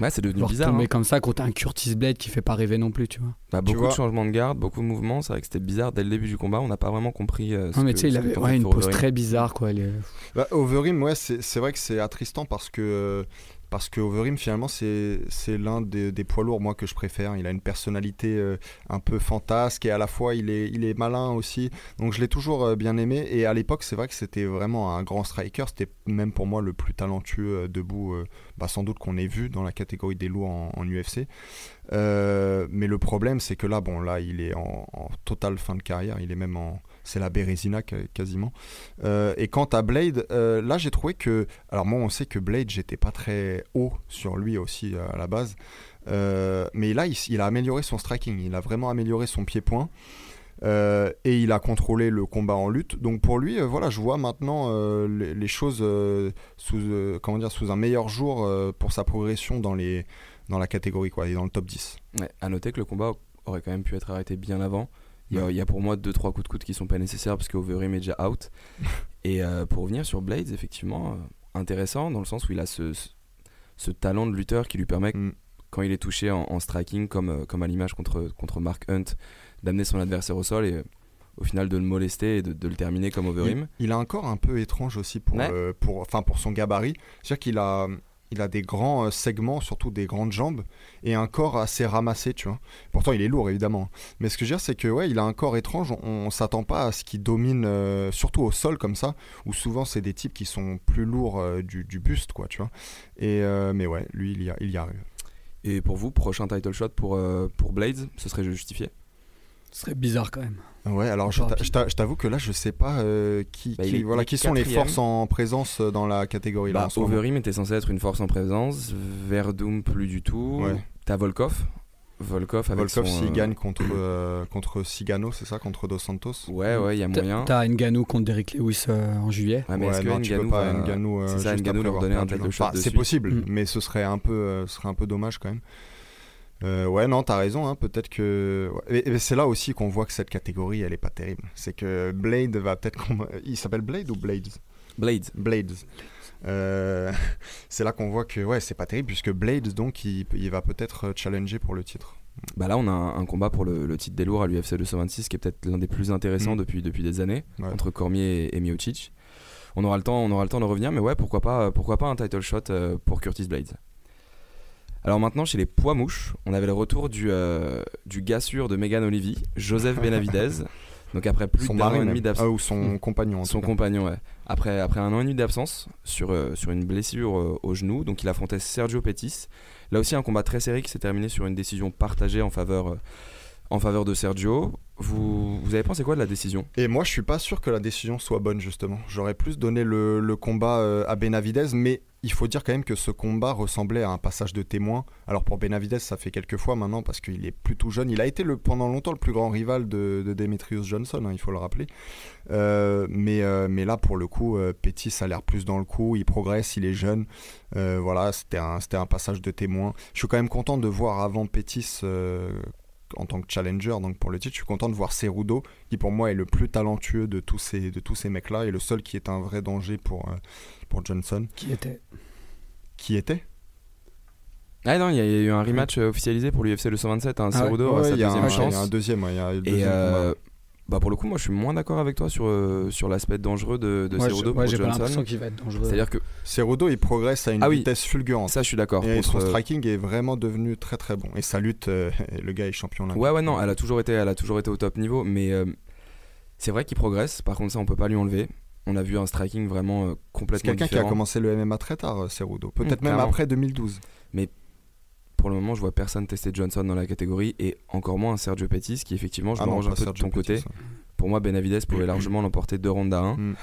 A: Ouais, c'est devenu
C: voir
A: bizarre.
C: tomber
A: hein.
C: comme ça contre un Curtis Blade qui fait pas rêver non plus, tu vois.
A: Bah, beaucoup
B: vois-
A: de changements de garde, beaucoup de mouvements. C'est vrai que c'était bizarre dès le début du combat. On n'a pas vraiment compris. euh, ce
C: Non, mais tu sais, il avait ouais, une pose
A: Overeem.
C: très bizarre, quoi. Il est-
B: Bah, Overeem, ouais, c'est c'est vrai que c'est attristant parce que, euh, parce que Overeem, finalement, c'est l'un des, poids lourds, moi, que je préfère. Il a une personnalité euh, un peu fantasque et à la fois, il est, il est malin aussi. Donc, je l'ai toujours euh, bien aimé. Et à l'époque, c'est vrai que c'était vraiment un grand striker. C'était même pour moi le plus talentueux euh, debout, bah, sans doute qu'on ait vu dans la catégorie des lourds en, UFC. Mais le problème, c'est que là, bon, là, il est en, en totale fin de carrière. Il est même en. C'est la Bérésina quasiment. Euh, et quant à Blade, euh, là j'ai trouvé que. Alors moi on sait que Blade, j'étais pas très haut sur lui aussi euh, à la base. Mais là il, a amélioré son striking, il a vraiment amélioré son pied-point. Et il a contrôlé le combat en lutte. Donc pour lui, voilà, je vois maintenant les, choses sous, comment dire, sous un meilleur jour pour sa progression dans, les, dans la catégorie, quoi, et dans le top 10.
A: Ouais, à noter que le combat aurait quand même pu être arrêté bien avant. Il y a,
B: Ouais.
A: il y a pour moi 2-3 coups de coude qui sont pas nécessaires parce qu'Overeem est déjà out. Et euh, pour revenir sur Blades, effectivement, euh, intéressant dans le sens où il a ce, ce, ce talent de lutteur qui lui permet,
B: Mm.
A: quand il est touché en, en striking, comme, euh, comme à l'image contre, contre Mark Hunt, d'amener son adversaire au sol et au final de le molester et de, de le terminer comme Overeem.
B: Il, il a un corps un peu étrange aussi pour,
A: Ouais.
B: euh, pour, enfin, pour son gabarit. C'est-à-dire qu'il a, il a des grands euh, segments, surtout des grandes jambes, et un corps assez ramassé, tu vois. Pourtant, il est lourd, évidemment. Mais ce que je veux dire, c'est que ouais, il a un corps étrange. On, on s'attend pas à ce qu'il domine, euh, surtout au sol comme ça, où souvent c'est des types qui sont plus lourds euh, du, buste, quoi, tu vois. Et mais ouais, lui, il y, arrive.
A: Et pour vous, prochain title shot pour, pour Blades, ce serait justifié?
C: Ce serait bizarre quand même.
B: Ouais, alors je t'avoue que là, je sais pas euh, qui,
A: Bah,
B: qui-
A: il est-
B: voilà, qui sont les forces en présence euh, dans la catégorie là.
A: bah,
B: moment.
A: Overeem était censé être une force en présence, Verdum plus du tout.
B: Ouais.
A: T'as Volkov. Volkov avec
B: Volkov,
A: son,
B: s'il
A: euh,
B: gagne contre, euh, contre Sigano, c'est ça, contre Dos Santos?
A: Ouais, ouais, il y a
C: T'as-
A: moyen.
C: T'as Ngannou contre Derrick Lewis euh, en juillet.
A: Ouais, mais est-ce que
B: non, tu peux pas
A: va-
B: Ngannou, euh,
A: c'est ça,
B: juste
A: Ngannou
B: après
A: leur
B: avoir
A: donner un
B: perdu,
A: title shot
B: C'est possible,
C: Mm.
B: mais ce serait un peu, euh, ce serait un peu dommage quand même. Euh, ouais, non, t'as raison. hein, Peut-être que. Et- et c'est là aussi qu'on voit que cette catégorie, elle est pas terrible. C'est que Blade va peut-être. Il s'appelle Blade ou Blades?
A: Blades.
B: Blades. Euh, c'est là qu'on voit que ouais, c'est pas terrible puisque Blades donc il, il va peut-être challenger pour le titre.
A: Bah là, on a un, un combat pour le, le titre des lourds à l'UFC 226 qui est peut-être l'un des plus intéressants
B: Mm.
A: depuis, depuis des années
B: Ouais.
A: entre Cormier et, et Miocic. On aura le temps, on aura le temps de revenir, mais ouais, pourquoi pas, pourquoi pas un title shot euh, pour Curtis Blades. Alors maintenant, chez les poids mouches, on avait le retour du, euh, du gars sûr de Megan Olivier, Joseph Benavidez. Donc après plus d'un an et demi d'absence.
B: Ah, ou son compagnon. en
A: Son
B: cas.
A: compagnon, ouais. Après, après un an et demi d'absence sur, euh, sur une blessure euh, au genou, donc il affrontait Sergio Pettis. Là aussi, un combat très serré qui s'est terminé sur une décision partagée en faveur, euh, en faveur de Sergio. Vous, vous avez pensé quoi de la décision?
B: Et moi, je suis pas sûr que la décision soit bonne, justement. J'aurais plus donné le, combat euh, à Benavidez, mais il faut dire quand même que ce combat ressemblait à un passage de témoin. Alors pour Benavidez, ça fait quelques fois maintenant, parce qu'il est plus tout jeune. Il a été le, pendant longtemps le plus grand rival de, de Demetrius Johnson, hein, il faut le rappeler. Euh, mais, euh, mais là, pour le coup, euh, a l'air plus dans le coup, il progresse, il est jeune. Voilà, c'était un, un passage de témoin. Je suis quand même content de voir avant Pettis... en tant que challenger donc pour le titre je suis content de voir Cerudo qui pour moi est le plus talentueux de tous ces, de tous ces mecs-là et le seul qui est un vrai danger pour, euh, pour Johnson.
C: Qui était?
B: Qui était?
A: Ah non, il y, a il y a eu un rematch officialisé pour l'UFC 227, un
C: Ah ouais.
A: Cerudo,
B: Ouais,
A: sa
B: il y, a un-
A: deuxième
B: il y a
A: chance.
B: un deuxième, ouais, il y a
A: Et
B: deuxième
A: euh. Bah pour le coup, moi je suis moins d'accord avec toi sur, euh, sur l'aspect dangereux de, de
C: Moi,
A: Cerudo
C: ouais, j'ai pas l'impression qu'il va être dangereux.
A: C'est-à-dire que
B: Cerudo, il progresse à une
A: Ah oui.
B: vitesse fulgurante.
A: ça, je suis d'accord.
B: et
A: contre-
B: son striking est vraiment devenu très très bon. Et sa lutte, euh, le gars est champion là.
A: Ouais, ouais, non, elle a toujours été, elle a toujours été au top niveau, mais euh, c'est vrai qu'il progresse. Par contre, ça, on peut pas lui enlever. on a vu un striking vraiment euh,
B: C'est
A: complètement
B: quelqu'un qui a commencé le MMA très tard, euh, Cerudo. Peut-être
A: Mm,
B: même
A: clairement.
B: après 2012.
A: Pour le moment, je vois personne tester Johnson dans la catégorie et encore moins un Sergio Pettis qui effectivement, je
B: Ah
A: range un peu de ton côté. Pour moi, Benavides pouvait largement l'emporter deux rondes à 1.
B: Mm.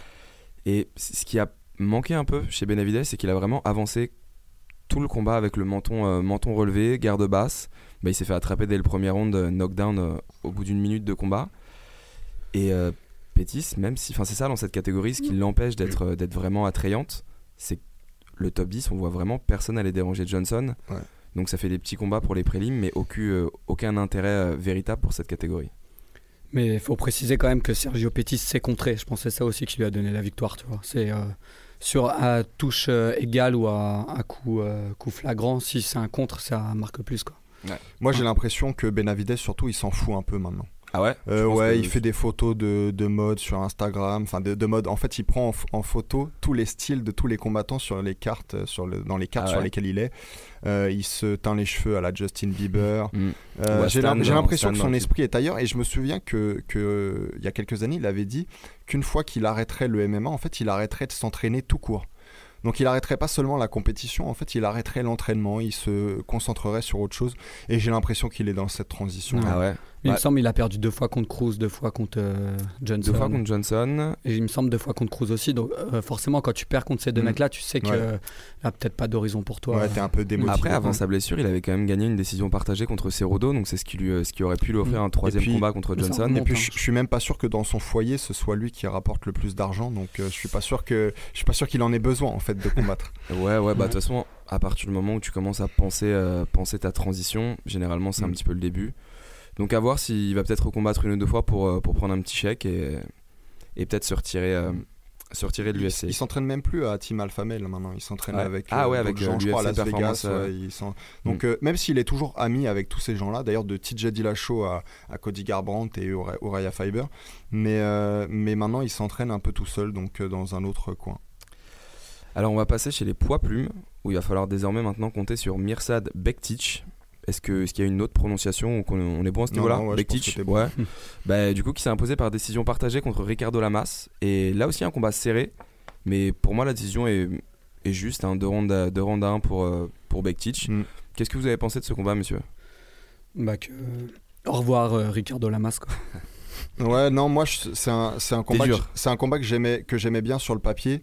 A: Et ce qui a manqué un peu chez Benavides, c'est qu'il a vraiment avancé tout le combat avec le menton, euh, menton relevé, garde basse. Bah, il s'est fait attraper dès le premier round, euh, knockdown euh, au bout d'une minute de combat. Et Pettis, même si, enfin c'est ça dans cette catégorie, ce qui l'empêche d'être d'être vraiment attrayante, c'est que le top 10, on voit vraiment personne aller déranger Johnson.
B: Ouais.
A: Donc ça fait des petits combats pour les prélims, mais aucun, euh, aucun intérêt euh, véritable pour cette catégorie.
C: Mais il faut préciser quand même que Sergio Pettis s'est contré. Je pense que c'est ça aussi qui lui a donné la victoire. Tu vois. C'est euh, sur à touche euh, égale ou à, à coup, euh, coup flagrant. Si c'est un contre, ça marque plus. Quoi.
B: Moi, j'ai l'impression que Benavides, surtout, il s'en fout un peu maintenant.
A: Ah ouais?
B: Euh, ouais, il fait des photos de, de mode sur Instagram, enfin de, de mode. En fait, il prend en, photo tous les styles de tous les combattants sur les cartes, euh, sur le, dans les cartes
A: Ah
B: sur lesquelles il est. Euh, il se teint les cheveux à la Justin Bieber.
A: Mm.
B: Euh,
A: à
B: j'ai l'impression que son esprit est ailleurs et je me souviens que, que il y a quelques années, il avait dit qu'une fois qu'il arrêterait le MMA, en fait, il arrêterait de s'entraîner tout court. Donc il arrêterait pas seulement la compétition, en fait, il arrêterait l'entraînement, il se concentrerait sur autre chose. Et j'ai l'impression qu'il est dans cette transition.
A: Ah ouais
C: il
A: Ouais.
C: me semble qu'il a perdu deux fois contre Cruz, deux fois contre euh, Johnson.
A: Deux fois contre Johnson.
C: Et il me semble deux fois contre Cruz aussi. Donc euh, forcément, quand tu perds contre ces deux
B: Mm.
C: mecs-là, tu sais qu'il
B: Ouais.
C: n'y a peut-être pas d'horizon pour toi.
B: Ouais, t'es un peu démotivé.
A: Après, avant sa blessure, il avait quand même gagné une décision partagée contre Cerudo, donc c'est ce qui, lui, euh, ce qui aurait pu lui offrir un troisième
B: puis-
A: combat contre Johnson.
C: remonte.
B: Et puis
C: hein.
B: je, je suis même pas sûr que dans son foyer ce soit lui qui rapporte le plus d'argent, donc euh, je suis pas sûr que je suis pas sûr qu'il en ait besoin en fait de combattre.
A: Ouais, ouais, bah de
C: Ouais.
A: toute façon, à partir du moment où tu commences à penser, euh, penser ta transition, généralement c'est un
B: Mm.
A: petit peu le début. Donc à voir s'il va peut-être recombattre une ou deux fois pour, euh, pour prendre un petit chèque et, et peut-être se retirer, euh, se retirer de
B: il
A: l'UFC.
B: il s'entraîne même plus à Team Alpha Male maintenant, il s'entraîne avec
A: Ah ouais,
B: d'autres
A: avec,
B: gens,
A: euh,
B: je crois, à Las Vegas.
A: Euh.
B: ouais, Donc euh, même s'il est toujours ami avec tous ces gens-là, d'ailleurs de TJ Dillashaw à, à Cody Garbrandt et Uriah Faber, mais euh, mais maintenant il s'entraîne un peu tout seul, donc euh, dans un autre coin.
A: Alors on va passer chez les poids plumes, où il va falloir désormais maintenant compter sur Mirsad Bektic. Est-ce que- est-ce qu'il y a une autre prononciation ou qu'on on est bon à ce niveau-là
B: ouais, bon.
A: ouais. bah, Du coup, qui s'est imposé par décision partagée contre Ricardo Lamas. Et là aussi, un combat serré. Mais pour moi, la décision est, est juste. Hein, deux, rondes à, deux rondes à un pour, euh, pour Bektic.
B: Mm.
A: Qu'est-ce que vous avez pensé de ce combat, monsieur?
C: Bah, que... Au revoir, euh, Ricardo Lamas. Quoi.
B: Ouais, non, moi c'est un, c'est un combat, c'est un combat que j'aimais, que j'aimais bien sur le papier.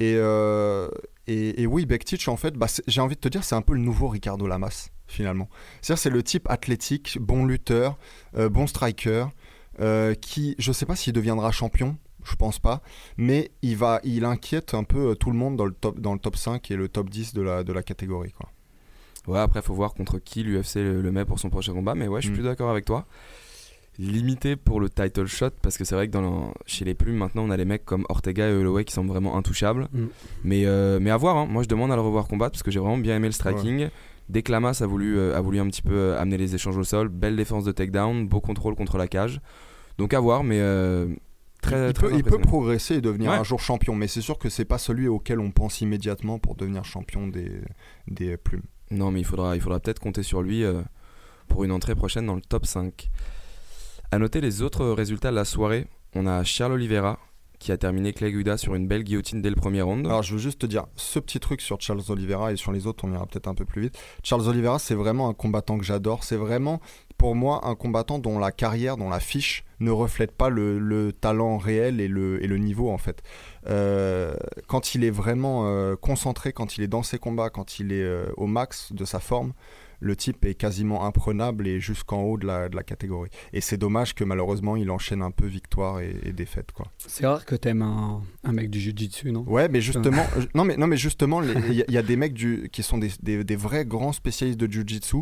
B: Et, euh, et, et oui, Bektic, en fait, bah, j'ai envie de te dire, c'est un peu le nouveau Ricardo Lamas, finalement. C'est-à-dire, c'est le type athlétique, bon lutteur, euh, bon striker, euh, qui, je sais pas s'il deviendra champion, je pense pas, mais il, va, il inquiète un peu euh, tout le monde dans le top, dans le top 5 et le top 10 de la, de la catégorie. Quoi.
A: Ouais, après, faut voir contre qui l'UFC le, le met pour son prochain combat. Mais ouais, je suis
B: Mm.
A: plus d'accord avec toi. Limité pour le title shot, parce que c'est vrai que dans le- chez les plumes, maintenant, on a les mecs comme Ortega et Holloway qui semblent vraiment intouchables.
C: Mm.
A: Mais, euh, mais à voir, hein. moi je demande à le revoir combattre parce que j'ai vraiment bien aimé le striking. Dès que Lamas a voulu, euh, a voulu un petit peu euh, amener les échanges au sol, belle défense de takedown, beau contrôle contre la cage. Donc à voir, mais euh, très,
B: il,
A: très
B: peut, il peut
A: impressionnant.
B: progresser et devenir
A: Ouais.
B: un jour champion, mais c'est sûr que c'est pas celui auquel on pense immédiatement pour devenir champion des, des plumes.
A: Non, mais il faudra, il faudra peut-être compter sur lui euh, pour une entrée prochaine dans le top 5. À noter les autres résultats de la soirée, on a Charles Oliveira qui a terminé Clay Guida sur une belle guillotine dès le premier round.
B: Alors je veux juste te dire ce petit truc sur Charles Oliveira et sur les autres on ira peut-être un peu plus vite. Charles Oliveira c'est vraiment un combattant que j'adore, c'est vraiment pour moi un combattant dont la carrière, dont la fiche ne reflète pas le, le talent réel et le, et le niveau en fait. Euh, quand il est vraiment euh, concentré, quand il est dans ses combats, quand il est euh, au max de sa forme, le type est quasiment imprenable et jusqu'en haut de la, de la catégorie. Et c'est dommage que malheureusement il enchaîne un peu victoire et, et défaite quoi.
C: C'est rare que t'aimes un, un mec du jiu-jitsu, non?
B: Ouais, mais justement, euh, non mais non mais justement, il y, a- il y a des mecs du, qui sont des, des- des vrais grands spécialistes de jiu-jitsu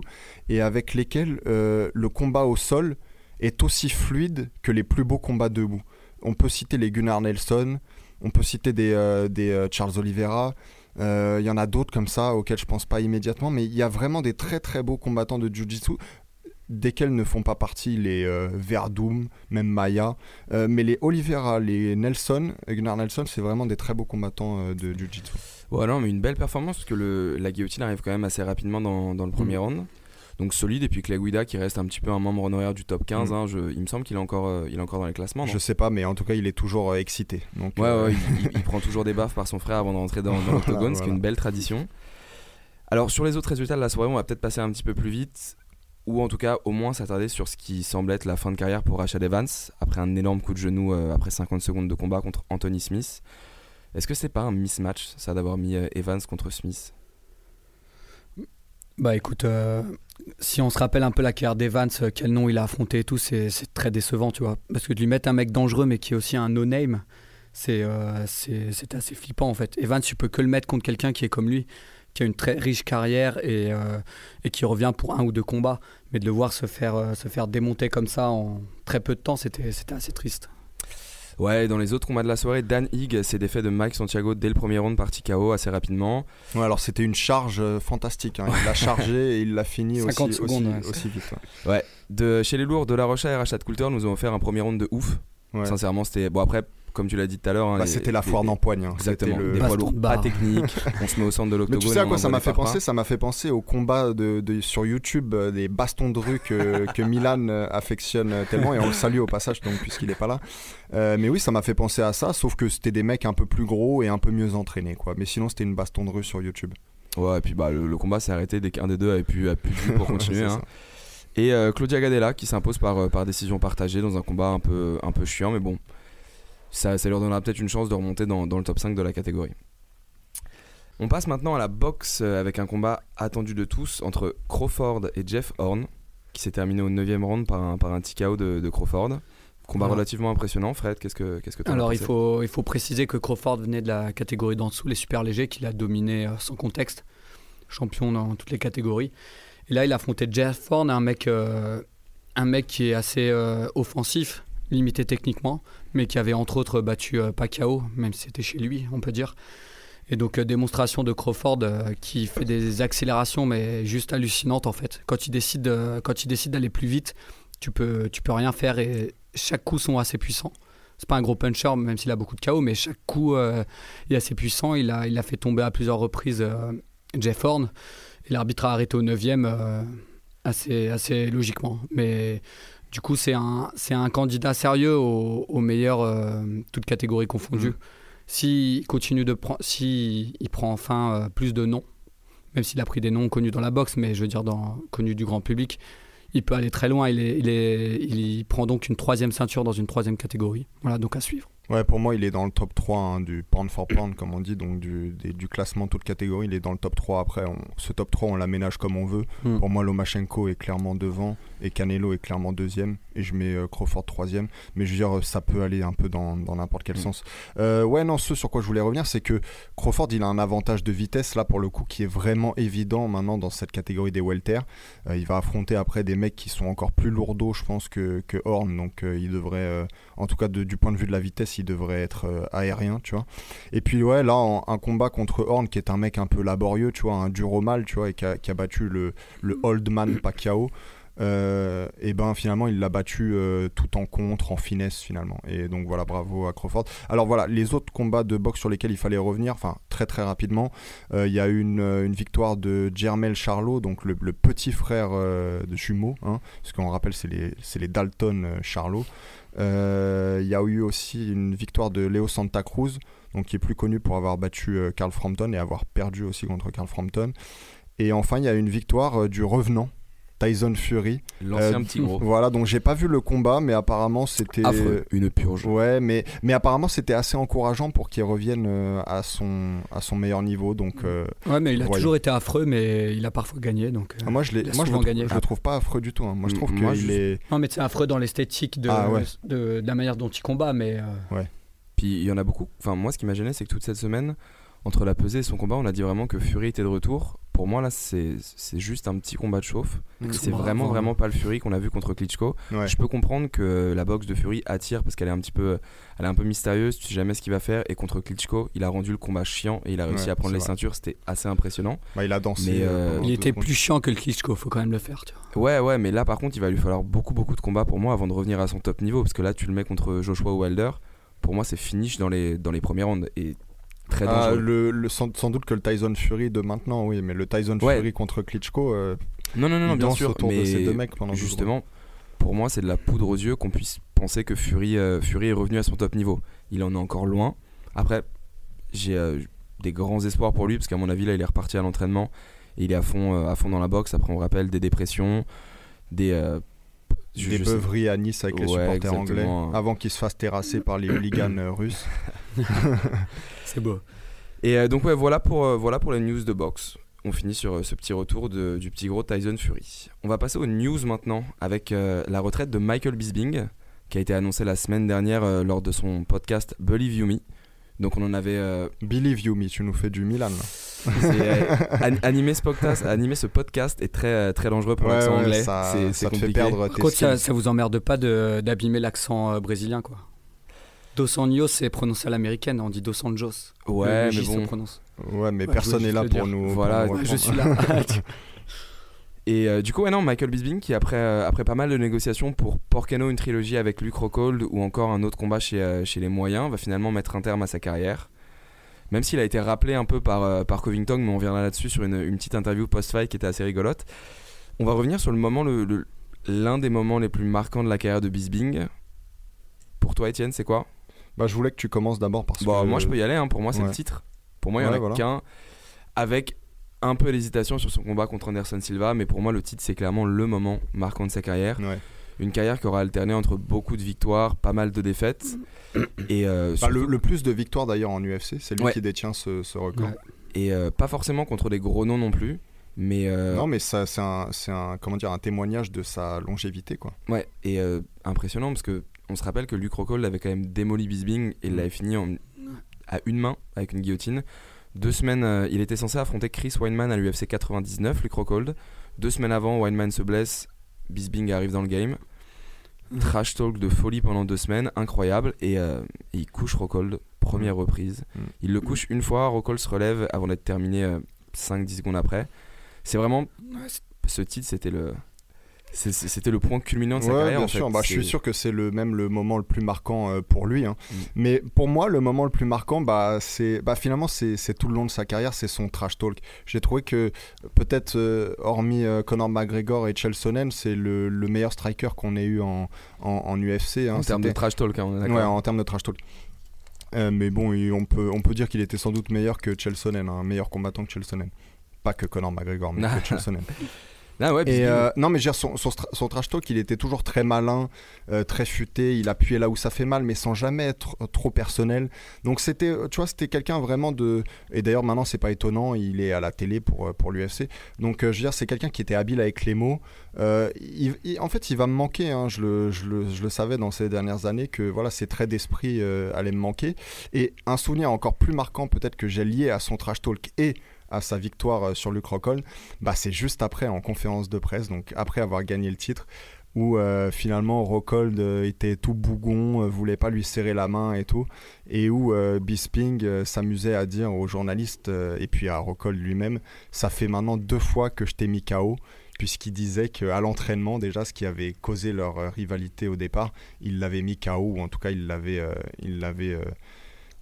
B: et avec lesquels euh, le combat au sol est aussi fluide que les plus beaux combats debout. On peut citer les Gunnar Nelson, on peut citer des, euh, des euh, Charles Oliveira. Euh, Il y en a d'autres comme ça auxquels je pense pas immédiatement, mais il y a vraiment des très très beaux combattants de jiu-jitsu desquels ne font pas partie les euh, Verdum, même Maya. Euh, mais les Oliveira, les Nelson, Gunnar Nelson, c'est vraiment des très beaux combattants euh, de Jiu-Jitsu.
A: Non, mais une belle performance parce que le, la guillotine arrive quand même assez rapidement dans, dans le premier round. Donc solide, et puis Clay Guida qui reste un petit peu un membre honoraire du top 15.
B: Mm.
A: hein, je- il me semble qu'il est, encore, euh, il est encore dans les classements. non
B: Je sais pas, mais en tout cas, il est toujours euh, excité. Donc,
A: Ouais,
B: euh,
A: ouais, il, il- il prend toujours des baffes par son frère avant de rentrer dans, dans l'octogone, ce qui est une belle tradition. Alors, sur les autres résultats de la soirée, on va peut-être passer un petit peu plus vite, ou en tout cas, au moins s'attarder sur ce qui semble être la fin de carrière pour Rashad Evans, après un énorme coup de genou euh, après 50 secondes de combat contre Anthony Smith. Est-ce que c'est pas un mismatch, ça, d'avoir mis euh, Evans contre Smith?
C: Bah écoute, euh, si on se rappelle un peu la carrière d'Evans, euh, quel nom il a affronté et tout, c'est très décevant, tu vois. Parce que de lui mettre un mec dangereux, mais qui est aussi un no-name, c'est euh, c'est assez flippant en fait. Evans, tu peux que le mettre contre quelqu'un qui est comme lui, qui a une très riche carrière et, euh, qui revient pour un ou deux combats. Mais de le voir se faire, se faire démonter comme ça en très peu de temps, c'était assez triste.
A: Ouais, dans les autres combats de la soirée, Dan Higg s'est défait de Mike Santiago dès le premier round par KO assez rapidement.
B: ouais, alors c'était une charge euh, fantastique. hein. Il l'a chargé et il l'a fini
C: 50
B: aussi,
C: secondes,
B: aussi,
C: ouais,
B: aussi vite. ouais.
A: De, chez les lourds, De La Rocha et Rashad Coulter nous ont offert un premier round de ouf.
B: Ouais.
A: Sincèrement, c'était. Bon, après, comme tu l'as dit tout à l'heure. hein,
B: Bah, c'était la foire d'empoigne. hein.
A: Exactement.
B: C'était le-
A: Des
C: Baston
A: poids lourds
C: de
A: pas techniques. on se met au centre de
B: Mais
A: l'octogone.
B: tu sais à quoi ça m'a fait penser? Ça m'a fait penser au combat de, de- sur YouTube euh, des bastons de rue que, que Milan euh, affectionne euh, tellement et on le salue au passage donc puisqu'il est pas là. Euh, mais oui, ça m'a fait penser à ça, sauf que c'était des mecs un peu plus gros et un peu mieux entraînés quoi. Mais sinon c'était une baston de rue sur YouTube.
A: Ouais, et puis bah, le, le combat s'est arrêté dès qu'un des deux avait pu, a pu pour continuer. Hein. Et euh, Claudia Gadella qui s'impose par, par décision partagée dans un combat un peu, un peu chiant, mais bon, ça, ça leur donnera peut-être une chance de remonter dans, dans le top 5 de la catégorie. On passe maintenant à la boxe euh, avec un combat attendu de tous entre Crawford et Jeff Horn, qui s'est terminé au 9 round par un, par un TKO de, de Crawford. Combat
C: Ouais.
A: relativement impressionnant. Fred, qu'est-ce que qu'est-ce que as
C: Alors il faut, il faut préciser que Crawford venait de la catégorie d'en dessous, les super légers, qu'il a dominé euh, sans contexte, champion dans toutes les catégories. Et là il a affronté Jeff Horn, un mec, euh, un mec qui est assez euh, offensif, limité techniquement, mais qui avait entre autres battu euh, Pacquiao, même si c'était chez lui, on peut dire. Et donc euh, démonstration de Crawford euh, qui fait des accélérations, mais juste hallucinantes en fait. Quand il décide, quand il décide d'aller plus vite, tu peux, tu peux rien faire et chaque coup sont assez puissants. C'est pas un gros puncher, même s'il a beaucoup de KO, mais chaque coup est assez puissant. Il a, il a fait tomber à plusieurs reprises Jeff Horn. Et l'arbitre a arrêté au 9 assez, assez logiquement. Mais du coup, c'est un, c'est un candidat sérieux au, au meilleur, euh, toutes catégories confondues.
B: Mhm.
C: S'il continue de prendre, si il prend enfin euh, plus de noms, même s'il a pris des noms connus dans la boxe, mais je veux dire dans, connus du grand public, il peut aller très loin. Il, est, il, est, il prend donc une troisième ceinture dans une troisième catégorie. Voilà, donc à suivre.
B: Ouais, pour moi, il est dans le top 3 hein, du pound for pound, comme on dit, donc du, des- du classement toute catégorie. Il est dans le top 3. Après, on- ce top 3, on l'aménage comme on veut.
C: Hmm.
B: Pour moi, Lomachenko est clairement devant et Canelo est clairement deuxième. Et je mets euh, Crawford troisième. Mais je veux dire, ça peut aller un peu dans n'importe quel
A: Mm.
B: sens. Euh, ouais, non, ce sur quoi je voulais revenir, c'est que Crawford, il a un avantage de vitesse, là, pour le coup, qui est vraiment évident maintenant dans cette catégorie des welter. Euh, il va affronter après des mecs qui sont encore plus lourdeaux, je pense, que, que Horn. Donc, euh, il devrait, en tout cas, de- du point de vue de la vitesse, il devrait être aérien, tu vois. Et puis, ouais, là, en- un combat contre Horn, qui est un mec un peu laborieux, tu vois, un dur au mal, tu vois, et qui a, qui a battu le, le Old Man Pacquiao. Euh, et ben finalement il l'a battu euh, tout en contre, en finesse finalement. Et donc voilà, bravo à Crawford. Alors voilà, les autres combats de boxe sur lesquels il fallait revenir, enfin très très rapidement, euh, il y a eu une, victoire de Jermel Charlot, donc le, petit frère de jumeaux, hein, parce qu'on rappelle c'est les, les Dalton Charlot. Il y a eu aussi une victoire de Leo Santa Cruz, donc qui est plus connu pour avoir battu Carl Frampton et avoir perdu aussi contre Carl Frampton. Et enfin, il y a une victoire du revenant, Tyson Fury.
A: L'ancien
B: Euh,
A: petit gros.
B: Voilà, donc j'ai pas vu le combat, mais apparemment c'était.
A: Une purge.
B: Ouais, mais, mais apparemment c'était assez encourageant pour qu'il revienne euh, à, son, à son meilleur niveau. Donc, euh,
C: Ouais, mais il a
B: Voyons.
C: toujours été affreux, mais il a parfois gagné. Donc, euh,
B: ah, moi je, l'ai- moi, je, le,
C: gagné.
B: je le trouve pas affreux du tout. hein. Moi je trouve qu'il
A: je-
B: est.
C: Non, mais c'est affreux dans l'esthétique de,
B: Ah ouais.
C: de, de la manière dont il combat. Mais euh,
A: Puis il y en a beaucoup. Enfin, moi, ce qui m'a gêné, c'est que toute cette semaine, entre la pesée et son combat, on a dit vraiment que Fury était de retour. Pour moi, là, c'est c'est juste un petit combat de chauffe. C'est
C: Bravo.
A: vraiment, vraiment pas le Fury qu'on a vu contre Klitschko.
B: Ouais.
A: Je peux comprendre que la boxe de Fury attire parce qu'elle est un petit peu, elle est un peu mystérieuse. Tu sais jamais ce qu'il va faire. Et contre Klitschko, il a rendu le combat chiant et il a réussi
B: Ouais,
A: à prendre
B: c'est
A: les
B: vrai.
A: ceintures. C'était assez impressionnant.
B: Bah, il a dansé.
A: Mais,
B: euh,
A: euh,
C: il était plus chiant que le Klitschko, faut quand même le faire. Tu vois.
A: Ouais, ouais, mais là, par contre, il va lui falloir beaucoup, beaucoup de combats pour moi avant de revenir à son top niveau. Parce que là, tu le mets contre Joshua Wilder. Pour moi, c'est finish dans les, dans les premiers rounds. Et très
B: Ah, le, le- sans, sans doute que le Tyson Fury de maintenant, oui, mais le Tyson
A: Ouais.
B: Fury contre Klitschko, euh,
A: Non, non, non, non, bien sûr.
B: autour
A: mais
B: de ces deux mecs pendant
A: justement, pour moi, c'est de la poudre aux yeux qu'on puisse penser que Fury, euh, Fury est revenu à son top niveau. Il en est encore loin. Après, j'ai euh, des grands espoirs pour lui parce qu'à mon avis, là, il est reparti à l'entraînement il est à fond, euh, à fond dans la boxe. Après, on rappelle des dépressions, des. Je-
B: des
A: je sais-
B: beuveries à Nice avec les
A: Ouais,
B: supporters anglais, avant qu'ils se fassent terrasser par les hooligans euh, russes.
C: C'est beau.
A: Et euh, donc, ouais, voilà pour, euh, voilà pour les news de boxe. On finit sur euh, ce petit retour de- du petit gros Tyson Fury. On va passer aux news maintenant avec euh, la retraite de Michael Bisping qui a été annoncée la semaine dernière euh, lors de son podcast Believe You Me. Donc on en avait euh,
B: Believe you me, tu nous fais du Milan. là.
A: euh, an- animé ce podcast, animé ce podcast est très euh, très dangereux pour
B: Ouais,
A: l'accent
B: ouais,
A: anglais.
B: ça,
A: c'est,
B: ça
A: c'est
B: te fait perdre
C: Par
B: tes
C: contre, ça, ça vous emmerde pas de- d'abîmer l'accent euh, brésilien, quoi. Dos Anjos, c'est prononcé à l'américaine, on dit Dos Anjos.
A: Ouais, mais
C: se
A: bon.
C: prononce.
B: Ouais, mais
C: Ouais,
B: personne n'est là pour nous.
A: Voilà,
B: pour nous
C: Ouais, je suis là.
A: Et euh, du coup, ouais, non, Michael Bisping qui après, euh, après pas mal de négociations pour Porcano, une trilogie avec Luke Rockhold ou encore un autre combat chez, euh, chez les moyens, va finalement mettre un terme à sa carrière. Même s'il a été rappelé un peu par, par Covington, mais on reviendra là-dessus sur une, une petite interview post-fight qui était assez rigolote. On va revenir sur le moment, le- le- l'un des moments les plus marquants de la carrière de Bisping. Pour toi, Étienne, c'est quoi?
B: Bah, je voulais que tu commences d'abord parce
A: Bon,
B: que.
A: moi, je peux y aller. hein. Pour moi, c'est
B: Ouais.
A: le titre. Pour moi, il y en a
B: voilà.
A: qu'un. Avec un peu d'hésitation sur son combat contre Anderson Silva. Mais pour moi, le titre, c'est clairement le moment marquant de sa carrière.
B: Ouais.
A: Une carrière qui aura alterné entre beaucoup de victoires, pas mal de défaites. et, euh,
B: Bah, le,
A: surtout-
B: le plus de victoires d'ailleurs en UFC, c'est lui
A: Ouais.
B: qui détient ce, ce record.
C: Ouais.
A: et euh, pas forcément contre des gros noms non plus. Mais euh,
B: Non, mais ça, c'est un, c'est un, comment dire, un témoignage de sa longévité, quoi.
A: ouais, et euh, impressionnant parce que on se rappelle que Luke Rockhold avait quand même démoli Bisping et il
B: Mm.
A: l'avait fini en- à une main avec une guillotine. Deux semaines, euh, il était censé affronter Chris Weinman à l'UFC 99, Luke Rockhold. Deux semaines avant, Weinman se blesse, Bisping arrive dans le game. Trash talk de folie pendant deux semaines, incroyable. Et, euh, il couche Rockhold, première reprise.
B: Mm.
A: Il le couche une fois, Rockhold se relève avant d'être terminé euh, 5-10 secondes après. C'est vraiment. Ce titre, c'était le. C'était le point culminant de sa
B: Ouais,
A: carrière.
B: bien
A: en fait.
B: sûr. Bah, je suis sûr que c'est le même le moment le plus marquant euh, pour lui. hein.
A: Mm.
B: Mais pour moi, le moment le plus marquant, bah, c'est, bah, finalement, c'est, tout le long de sa carrière, c'est son trash talk. J'ai trouvé que peut-être, euh, hormis euh, Conor McGregor et Chael Sonnen, c'est le, le meilleur striker qu'on ait eu en, en, en UFC. hein.
A: En termes de trash talk, hein, on est d'accord.
B: Ouais, en termes de trash talk. Mais bon, on peut, on peut dire qu'il était sans doute meilleur que Chael Sonnen, un meilleur combattant que Chael Sonnen. Pas que Conor McGregor, mais que Chael Sonnen.
A: Ah ouais,
B: Et euh, non, mais je veux dire, son, son, stra- son trash talk, il était toujours très malin, euh, très futé. Il appuyait là où ça fait mal, mais sans jamais être trop personnel. Donc c'était, euh, tu vois, c'était quelqu'un vraiment de. Et d'ailleurs, maintenant, c'est pas étonnant. Il est à la télé pour pour l'UFC. Donc, euh, je veux dire, c'est quelqu'un qui était habile avec les mots. Il- il- en fait, il va me manquer. hein. Je, le, je, le, je le savais dans ces dernières années que voilà, ses traits d'esprit allaient me manquer. Et un souvenir encore plus marquant, peut-être que j'ai lié à son trash talk et à sa victoire euh, sur Luke Rockhold, bah, c'est juste après en conférence de presse, donc après avoir gagné le titre, où euh, finalement Rockhold euh, était tout bougon, voulait pas lui serrer la main et tout, et où Bisping s'amusait à dire aux journalistes et puis à Rockhold lui-même, ça fait maintenant deux fois que je t'ai mis KO puisqu'il disait qu'à l'entraînement déjà ce qui avait causé leur rivalité au départ, il l'avait mis KO ou en tout cas il l'avait il l'avait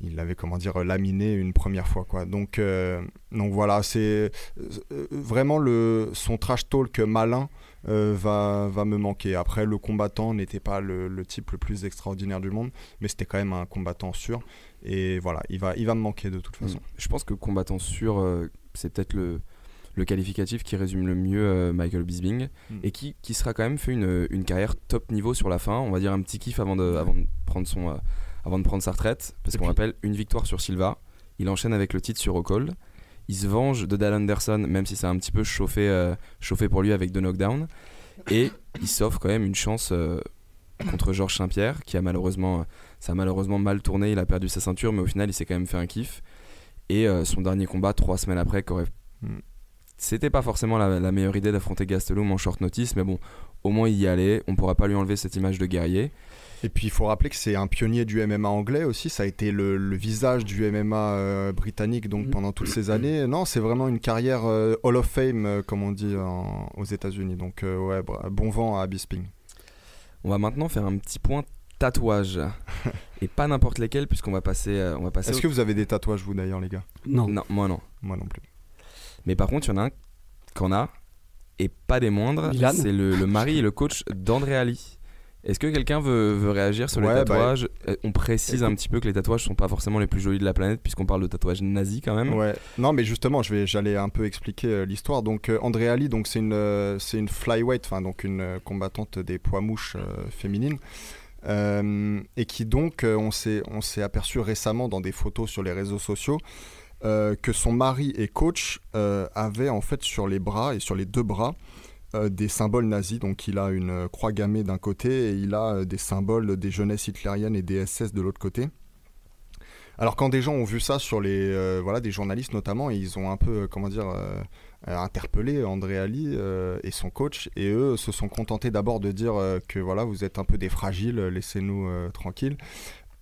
B: il l'avait comment dire laminé une première fois quoi. Donc euh, donc voilà, c'est euh, vraiment le son trash talk malin euh, va, va me manquer. Après, le combattant n'était pas le, le type le plus extraordinaire du monde, mais c'était quand même un combattant sûr. Et voilà, il va, il va me manquer de toute façon.
A: Je pense que combattant sûr, euh, c'est peut-être le, le qualificatif qui résume le mieux Michael Bisping
B: Mm.
A: et qui, qui sera quand même fait une, une carrière top niveau sur la fin. On va dire un petit kiff avant de, avant de, prendre, son, avant de prendre sa retraite. Parce qu'on rappelle une victoire sur Silva. Il enchaîne avec le titre sur Rockhold. Il se venge de Dal Anderson, même si c'est un petit peu chauffé, euh, chauffé pour lui avec deux knockdowns. Et il s'offre quand même une chance euh, contre Georges Saint-Pierre, qui a malheureusement, ça a malheureusement mal tourné. Il a perdu sa ceinture, mais au final, il s'est quand même fait un kiff. Et euh, son dernier combat, trois semaines après, qu'aurait-
B: Mm.
A: c'était pas forcément la, la meilleure idée d'affronter Gastelum en short notice, mais bon, au moins il y allait. On pourra pas lui enlever cette image de guerrier.
B: Et puis il faut rappeler que c'est un pionnier du MMA anglais aussi. Ça a été le, le visage du MMA euh, britannique donc
C: Mhm.
B: pendant toutes ces années. Non, c'est vraiment une carrière euh, Hall of Fame euh, comme on dit en- aux États-Unis. Donc euh, ouais, bon vent à Bisping.
A: On va maintenant faire un petit point tatouages. Et pas n'importe lesquels, puisqu'on va passer. euh, on va passer
B: Est-ce
A: au-
B: que vous avez des tatouages, vous d'ailleurs, les gars?
C: Non.
A: Non, moi non.
B: Moi non plus.
A: Mais par contre, il y en a un qu'on a, et pas des moindres. C'est le, le mari et le coach d'André Ali. Est-ce que quelqu'un veut, veut réagir sur
B: Ouais,
A: les
B: bah,
A: tatouages? Euh, On précise un petit peu que les tatouages sont pas forcément les plus jolis de la planète, puisqu'on parle de tatouages nazis quand même.
B: Ouais. Non, mais justement, je vais, j'allais un peu expliquer euh, l'histoire. Donc, euh, André Ali, donc c'est une, euh, c'est une flyweight, enfin donc une combattante des poids mouches féminines, et qui donc, on s'est, on s'est aperçu récemment dans des photos sur les réseaux sociaux. que son mari et coach avaient en fait sur les bras et sur les deux bras des symboles nazis. Donc il a une euh, croix gammée d'un côté et il a euh, des symboles des jeunesses hitlériennes et des SS de l'autre côté. Alors quand des gens ont vu ça sur les euh, voilà des journalistes notamment, ils ont un peu euh, comment dire euh, euh, interpellé André Ali euh, et son coach et eux se sont contentés d'abord de dire euh, que voilà vous êtes un peu des fragiles, laissez-nous euh, tranquilles.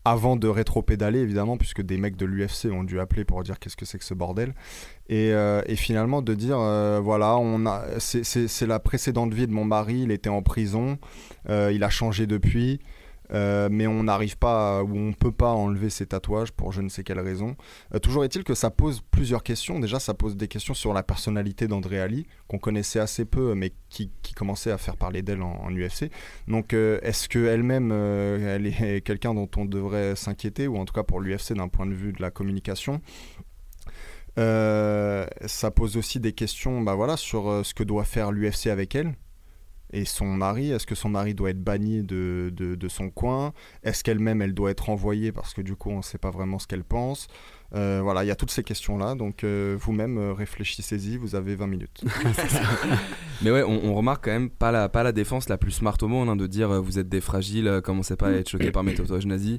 B: Avant de rétro-pédaler évidemment puisque des mecs de l'UFC ont dû appeler pour dire qu'est-ce que c'est que ce bordel et, euh, finalement de dire euh, voilà on a c'est la précédente vie de mon mari, il était en prison, euh, il a changé depuis. Euh, mais on n'arrive pas ou on peut pas enlever ses tatouages pour je ne sais quelle raison. Euh, toujours est-il que ça pose plusieurs questions. Déjà, ça pose des questions sur la personnalité d'André Ali, qu'on connaissait assez peu, mais qui, commençait à faire parler d'elle en, UFC. Donc, euh, est-ce qu'elle-même, elle est quelqu'un dont on devrait s'inquiéter, ou en tout cas pour l'UFC d'un point de vue de la communication? Ça pose aussi des questions bah voilà, sur ce que doit faire l'UFC avec elle et son mari. Est-ce que son mari doit être banni de, de, de son coin? Est-ce qu'elle-même, elle doit être envoyée? Parce que du coup, on ne sait pas vraiment ce qu'elle pense Euh, Voilà, il y a toutes ces questions-là. Donc, euh, vous-même, euh, réfléchissez-y, vous avez 20 minutes.
A: Mais ouais, on, on remarque quand même pas la, pas la défense la plus smart au monde, hein, de dire euh, vous êtes des fragiles, euh, commencez pas à être choqués par mes tatouages nazis.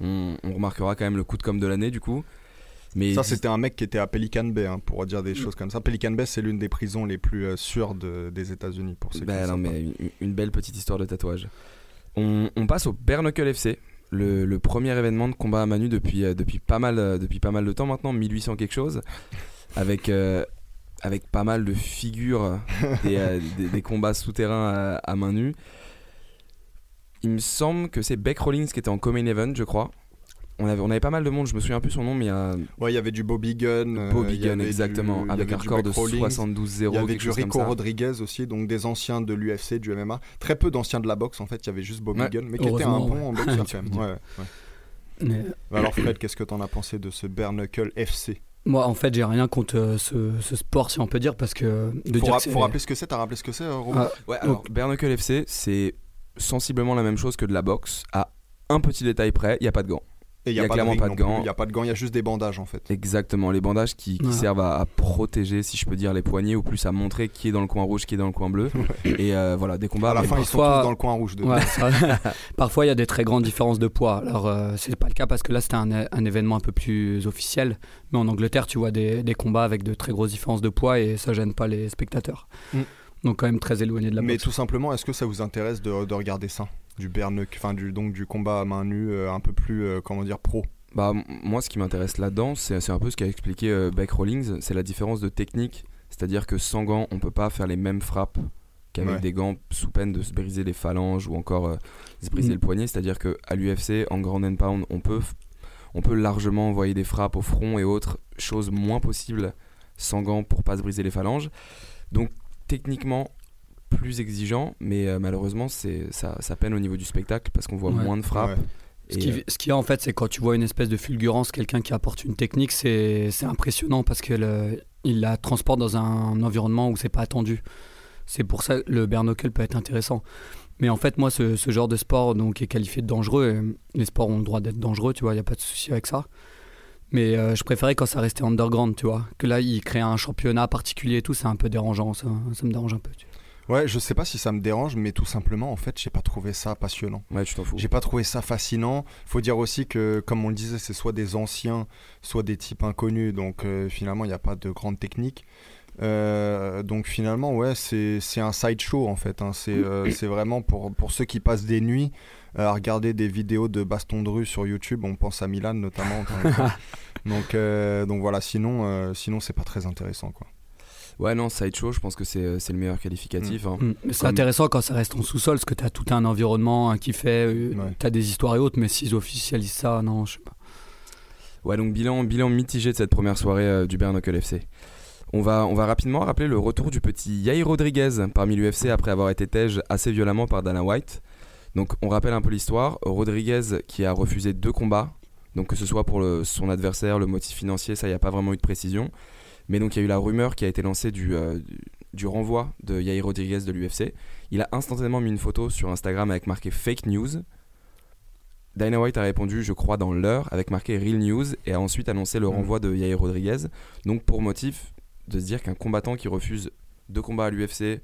A: On, on remarquera quand même le coup de com' de l'année du coup. Mais
B: Ça, c'était un mec qui était à Pelican Bay, hein, pour dire
A: Mm.
B: des choses comme ça. Pelican Bay, c'est l'une des prisons les plus euh, sûres de- des États-Unis, pour ceux qui
A: Bah
B: ne
A: non, mais une, une belle petite histoire de tatouage. On, on passe au Bare Knuckle FC, le, le premier événement de combat à main nue depuis, euh, depuis, pas mal, euh, depuis pas mal de temps maintenant, 1800 quelque chose, avec, euh, avec pas mal de figures des, euh, des, des combats souterrains à, à main nue. Il me semble que c'est Beck Rollins qui était en co-main event, je crois. On avait, on avait pas mal de monde, je me souviens plus son nom, mais il y a
B: Ouais, il y avait du Bobby Gunn. euh,
A: Bobby
B: avait
A: exactement,
B: du-
A: avec un record de
B: Beck Rawlings.
A: 72-0,
B: Il y avait du Rico. Rodriguez aussi, donc des anciens de l'UFC, du MMA. Très peu d'anciens de la boxe en fait, il y avait juste Bobby
A: Ouais.
B: Gunn, mais qui était un bon en quand même. Ouais, ouais.
C: Mais,
B: Alors Fred, qu'est-ce que t'en as pensé de ce Bare Knuckle FC
C: moi, en fait, j'ai rien contre euh, ce, ce sport, si on peut dire, parce que de
B: faut,
C: dire
B: ra-
C: que c'est-
B: faut rappeler ce que c'est, t'as rappelé ce que c'est, euh, Romain?
C: Ah,
A: Ouais, alors Bare Knuckle FC, c'est sensiblement la même chose que de la boxe, à un petit détail près, il n'y a pas de gants.
B: Et
A: y a clairement pas de gants.
B: Il n'y a pas de gants, il y a juste des bandages en fait.
A: Exactement, les bandages qui, qui
C: Ouais.
A: servent à, à protéger, si je peux dire, les poignets, ou plus à montrer qui est dans le coin rouge, qui est dans le coin bleu. Et euh, voilà, des combats.
B: à la fin, ils sont
C: parfois-
B: tous dans le coin rouge. De...
C: Ouais, ça- Parfois, il y a des très grandes différences de poids. Alors, euh, c'est pas le cas parce que là, c'était un, un événement un peu plus officiel. Mais en Angleterre, tu vois des, des combats avec de très grosses différences de poids et ça gêne pas les spectateurs.
B: Mm.
C: Donc, quand même très éloigné de la
B: Mais
C: boxe.
B: tout simplement, est-ce que ça vous intéresse de, de regarder ça? Du Bare Knuckle, enfin du, donc du combat à main nue euh, un peu plus, euh, comment dire, pro
A: Bah, moi, ce qui m'intéresse là-dedans, c'est c'est un peu ce qu'a expliqué euh, Beck Rawlings, c'est la différence de technique. C'est-à-dire que sans gants, on peut pas faire les mêmes frappes qu'avec
B: Ouais.
A: des gants, sous peine de se briser les phalanges ou encore euh, se briser
C: Mm.
A: le poignet. C'est-à-dire qu'à l'UFC, en Grand and Pound, on peut, on peut largement envoyer des frappes au front et autres choses moins possibles sans gants pour pas se briser les phalanges. Donc, techniquement, plus exigeant, mais euh, malheureusement, c'est ça, ça peine au niveau du spectacle parce qu'on voit
C: Ouais.
A: moins de frappes.
B: Ouais.
C: Ce qui,
A: euh,
C: ce qu'il y a en fait, c'est quand tu vois une espèce de fulgurance, quelqu'un qui apporte une technique, c'est c'est impressionnant parce qu'il la transporte dans un environnement où c'est pas attendu. C'est pour ça que le bare knuckle peut être intéressant. Mais en fait, moi, ce, ce genre de sport donc, est qualifié de dangereux. et les sports ont le droit d'être dangereux, tu vois, il n'y a pas de souci avec ça. Mais euh, je préférais quand ça restait underground, tu vois. Que là, il crée un championnat particulier et tout, c'est un peu dérangeant, ça, ça me dérange un peu. tu vois.
B: Ouais, je sais pas si ça me dérange, mais tout simplement, en fait, j'ai pas trouvé ça passionnant.
A: ouais, tu t'en fous.
B: J'ai pas trouvé ça fascinant. Faut dire aussi que, comme on le disait, c'est soit des anciens, soit des types inconnus. Donc euh, finalement, il n'y a pas de grande technique. Euh, donc finalement, ouais, c'est un sideshow en fait. hein. C'est euh, c'est vraiment pour, pour ceux qui passent des nuits à regarder des vidéos de baston de rue sur YouTube. On pense à Milan notamment. donc, euh, donc voilà, sinon, sinon c'est pas très intéressant quoi.
A: Ouais, non, Sideshow, je pense que c'est euh, c'est le meilleur qualificatif. hein.
C: Mm. C'est
A: Comme-
C: intéressant quand ça reste en sous-sol, parce que tu as tout un environnement hein, qui fait.
B: Ouais.
C: Tu as des histoires et autres, mais s'ils officialisent ça, non, je sais pas.
A: Ouais, donc bilan, bilan mitigé de cette première soirée euh, du Bare Knuckle FC. On va, on va rapidement rappeler le retour du petit Yair Rodriguez parmi l'UFC après avoir été tège assez violemment par Dana White. Donc on rappelle un peu l'histoire. Rodriguez qui a refusé deux combats, donc que ce soit pour le- son adversaire, le motif financier, ça il n'y a pas vraiment eu de précision. Mais donc il y a eu la rumeur qui a été lancée du, euh, du, renvoi de Yair Rodriguez de l'UFC. Il a instantanément mis une photo sur Instagram avec marqué fake news. Dana White a répondu, je crois, dans l'heure, avec marqué Real News, et a ensuite annoncé le
B: Mm.
A: renvoi de Yair Rodriguez. Donc pour motif de se dire qu'un combattant qui refuse deux combats à l'UFC,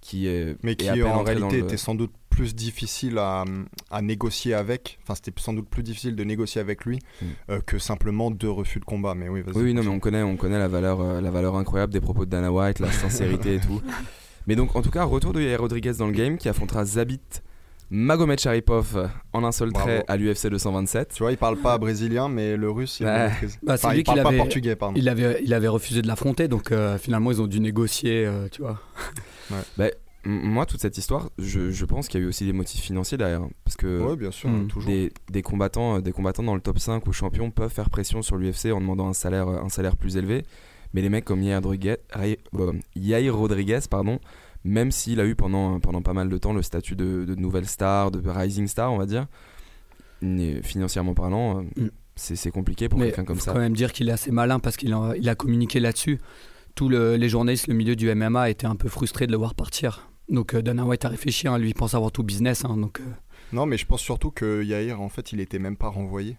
A: qui est,
B: Mais qui en réalité
A: le-
B: était sans doute plus difficile à, à négocier avec. Enfin, c'était sans doute plus difficile de négocier avec lui
A: Mm.
B: euh, que simplement deux refus de combat. Mais oui, vas-y.
A: Oui, oui, non, mais on connaît, on connaît la valeur, euh, la valeur incroyable des propos de Dana White, la sincérité et tout. Mais donc, en tout cas, retour de Yair Rodriguez dans le game qui affrontera Zabit Magomed Sharipov en un seul
B: Bravo.
A: trait à l'UFC 227.
B: Tu vois, il parle pas brésilien, mais le russe, il
A: Ouais.
C: Bah, c'est
B: Enfin,
C: lui
B: il parle
C: qui
B: pas
C: l'avait-
B: portugais, pardon.
C: Il avait, il avait refusé de l'affronter, donc euh, finalement, ils ont dû négocier, euh, tu vois.
A: M- Moi, toute cette histoire, je, je pense qu'il y a eu aussi des motifs financiers derrière. hein, Parce que
B: Oui, bien sûr,
C: Mm.
B: toujours.
A: des, des combattants, euh, des combattants dans le top 5 ou champion peuvent faire pression sur l'UFC en demandant un salaire, un salaire plus élevé. Mais les mecs comme Yair Rodriguez, Ray- Yair Rodriguez pardon, même s'il a eu pendant, pendant pas mal de temps le statut de, de nouvelle star, de rising star, on va dire, mais financièrement parlant, euh,
C: Mm.
A: c'est compliqué pour quelqu'un comme
C: faut
A: ça.
C: quand même dire qu'il est assez malin parce qu'il a, il a communiqué là-dessus. Tous le- les journalistes, le milieu du MMA étaient un peu frustrés de le voir partir. Donc euh, Dana White a réfléchi, hein, lui il pense avoir tout business. hein, donc, euh,
B: Non, mais je pense surtout que Yair, en fait, il était même pas renvoyé.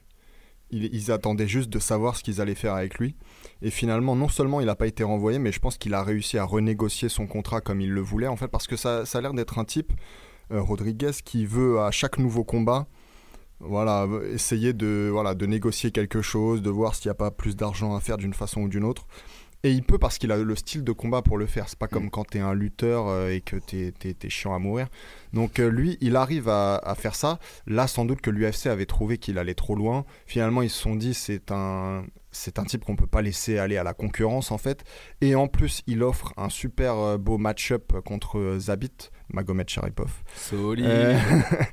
B: Il- ils attendaient juste de savoir ce qu'ils allaient faire avec lui. Et finalement, non seulement il n'a pas été renvoyé, mais je pense qu'il a réussi à renégocier son contrat comme il le voulait, en fait, parce que ça, a l'air d'être un type, euh, Rodriguez, qui veut à chaque nouveau combat, voilà, essayer de, de négocier quelque chose, de voir s'il n'y a pas plus d'argent à faire d'une façon ou d'une autre. Et il peut parce qu'il a le style de combat pour le faire. C'est pas comme quand t'es un lutteur euh, et que t'es es, chiant à mourir. Donc euh, lui, il arrive à, à faire ça. Là, sans doute que l'UFC avait trouvé qu'il allait trop loin. Finalement, ils se sont dit c'est un c'est un type qu'on peut pas laisser aller à la concurrence en fait. Et en plus, il offre un super euh, beau match-up contre euh, Zabit, Magomed Sharipov.
A: Solide.
B: Euh,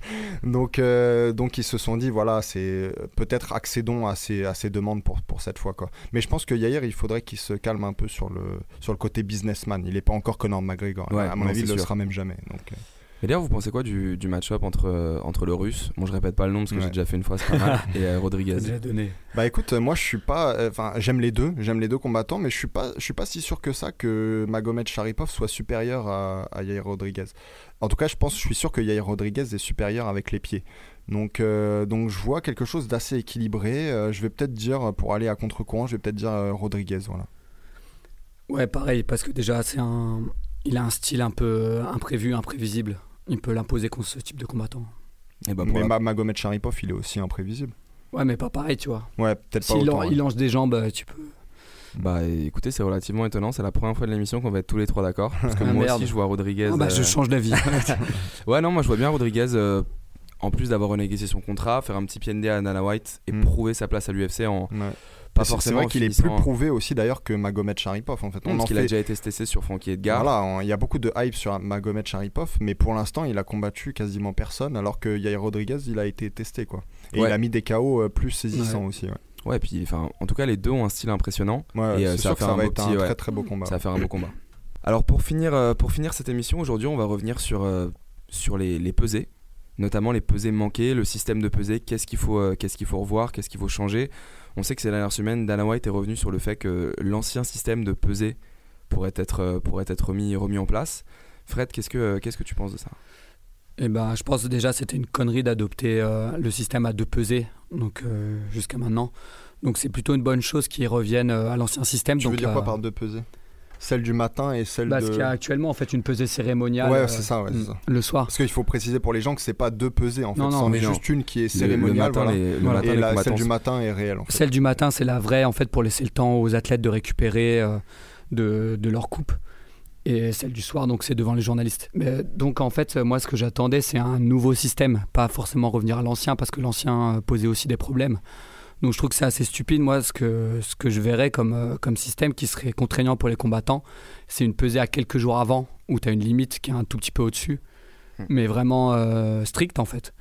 B: donc, euh, donc ils se sont dit voilà, c'est euh, peut-être accédons à ces, à ces demandes pour, pour cette fois quoi. Mais je pense que Yair, il faudrait qu'il se calme un peu sur le, sur le côté businessman. Il n'est pas encore Conor McGregor.
A: Ouais,
B: à mon
A: non,
B: avis, il ne le sera même jamais. Donc, euh,
A: Mais d'ailleurs, vous pensez quoi du, du match-up entre, euh, entre le russe? Bon, je répète pas le nom parce que
B: Ouais.
A: j'ai déjà fait une fois, c'est pas mal, et euh, Rodriguez.
C: déjà donné.
B: Bah écoute, euh, moi je suis pas, euh, enfin j'aime les deux, j'aime les deux combattants, mais je suis pas, je suis pas si sûr que ça que Magomed Sharipov soit supérieur à, à Yair Rodriguez. En tout cas, je pense, je suis sûr que Yair Rodriguez est supérieur avec les pieds. Donc, euh, donc je vois quelque chose d'assez équilibré. Euh, je vais peut-être dire, pour aller à contre-courant, je vais peut-être dire euh, Rodriguez, voilà.
C: Ouais, pareil, parce que déjà, c'est un, il a un style un peu imprévu, imprévisible. Il peut l'imposer contre ce type de combattant.
A: Et bah, pour
B: mais
A: la-
B: Ma- Magomed Sharipov, il est aussi imprévisible.
C: Ouais, mais pas pareil, tu vois.
B: Ouais, peut-être pas
C: S'il
B: ouais.
C: lance des jambes, euh, tu peux.
A: Bah écoutez, c'est relativement étonnant. C'est la première fois de l'émission qu'on va être tous les trois d'accord. Parce que
C: Ah,
A: moi
C: merde.
A: aussi, je vois Rodriguez.
C: Ah bah, je
A: euh,
C: change d'avis.
A: Ouais, non, moi je vois bien Rodriguez, euh, en plus d'avoir renégocié son contrat, faire un petit PND à Nana White et
B: Mm.
A: prouver sa place à l'UFC en
B: Ouais.
A: Pas
B: C'est- vrai qu'il est plus prouvé aussi d'ailleurs que Magomed Sharipov en fait.
A: Non,
B: On
A: parce
B: en
A: qu'il a déjà été testé sur Frankie Edgar.
B: Voilà, on- il y a beaucoup de hype sur Magomed Sharipov, mais pour l'instant, il a combattu quasiment personne, alors que Yair Rodriguez, il a été testé, quoi. Et
A: Ouais.
B: il a mis des KO euh, plus saisissants
C: Ouais.
B: aussi. Ouais,
A: Ouais, puis enfin, en tout cas, les deux ont un style impressionnant.
B: Ouais,
A: Et, euh,
B: c'est
A: ça va
B: sûr que
A: faire
B: ça
A: un
B: va
A: beau
B: être un
A: petit,
B: très très beau combat.
A: Ça va faire un beau combat. Alors pour finir, euh, pour finir cette émission, aujourd'hui, on va revenir sur, euh, sur les, les pesées, notamment les pesées manquées, le système de pesées, qu'est-ce qu'il faut, euh, qu'est-ce qu'il faut revoir, qu'est-ce qu'il faut changer? On sait que ces dernières semaines, Dana White est revenu sur le fait que l'ancien système de pesées pourrait être, euh, pourrait être remis, remis en place. Fred, qu'est-ce que, euh, qu'est-ce que tu penses de ça?
C: Et ben, je pense que déjà c'était une connerie d'adopter euh, le système à deux pesées, donc euh, jusqu'à maintenant. Donc c'est plutôt une bonne chose qu'ils reviennent euh, à l'ancien système.
B: Tu
C: donc,
B: veux dire quoi par deux pesées? Celle du matin et celle
C: bah,
B: de.
C: Ce qu'il y a actuellement en fait une pesée cérémoniale.
B: Ouais,
C: euh,
B: c'est ça, ouais, c'est
C: mm,
B: ça.
C: Le soir.
B: Parce qu'il faut préciser pour les gens que c'est pas deux pesées en fait,
C: Non, non,
B: c'en est
A: non.
B: juste une qui est
A: Le-
B: cérémoniale.
A: le matin,
B: voilà.
A: les, le
C: Voilà.
A: matin,
B: Et la, celle du matin est réelle en fait.
C: Celle du matin, c'est la vraie en fait pour laisser le temps aux athlètes de récupérer euh, de, de leur coupe. Et celle du soir, donc c'est devant les journalistes. Mais, donc en fait, moi ce que j'attendais, c'est un nouveau système, pas forcément revenir à l'ancien parce que l'ancien euh, posait aussi des problèmes. Donc je trouve que c'est assez stupide. Moi, ce que, ce que je verrais comme, euh, comme système qui serait contraignant pour les combattants, c'est une pesée à quelques jours avant, où tu as une limite qui est un tout petit peu au-dessus,
A: Hmm.
C: mais vraiment euh, stricte en fait.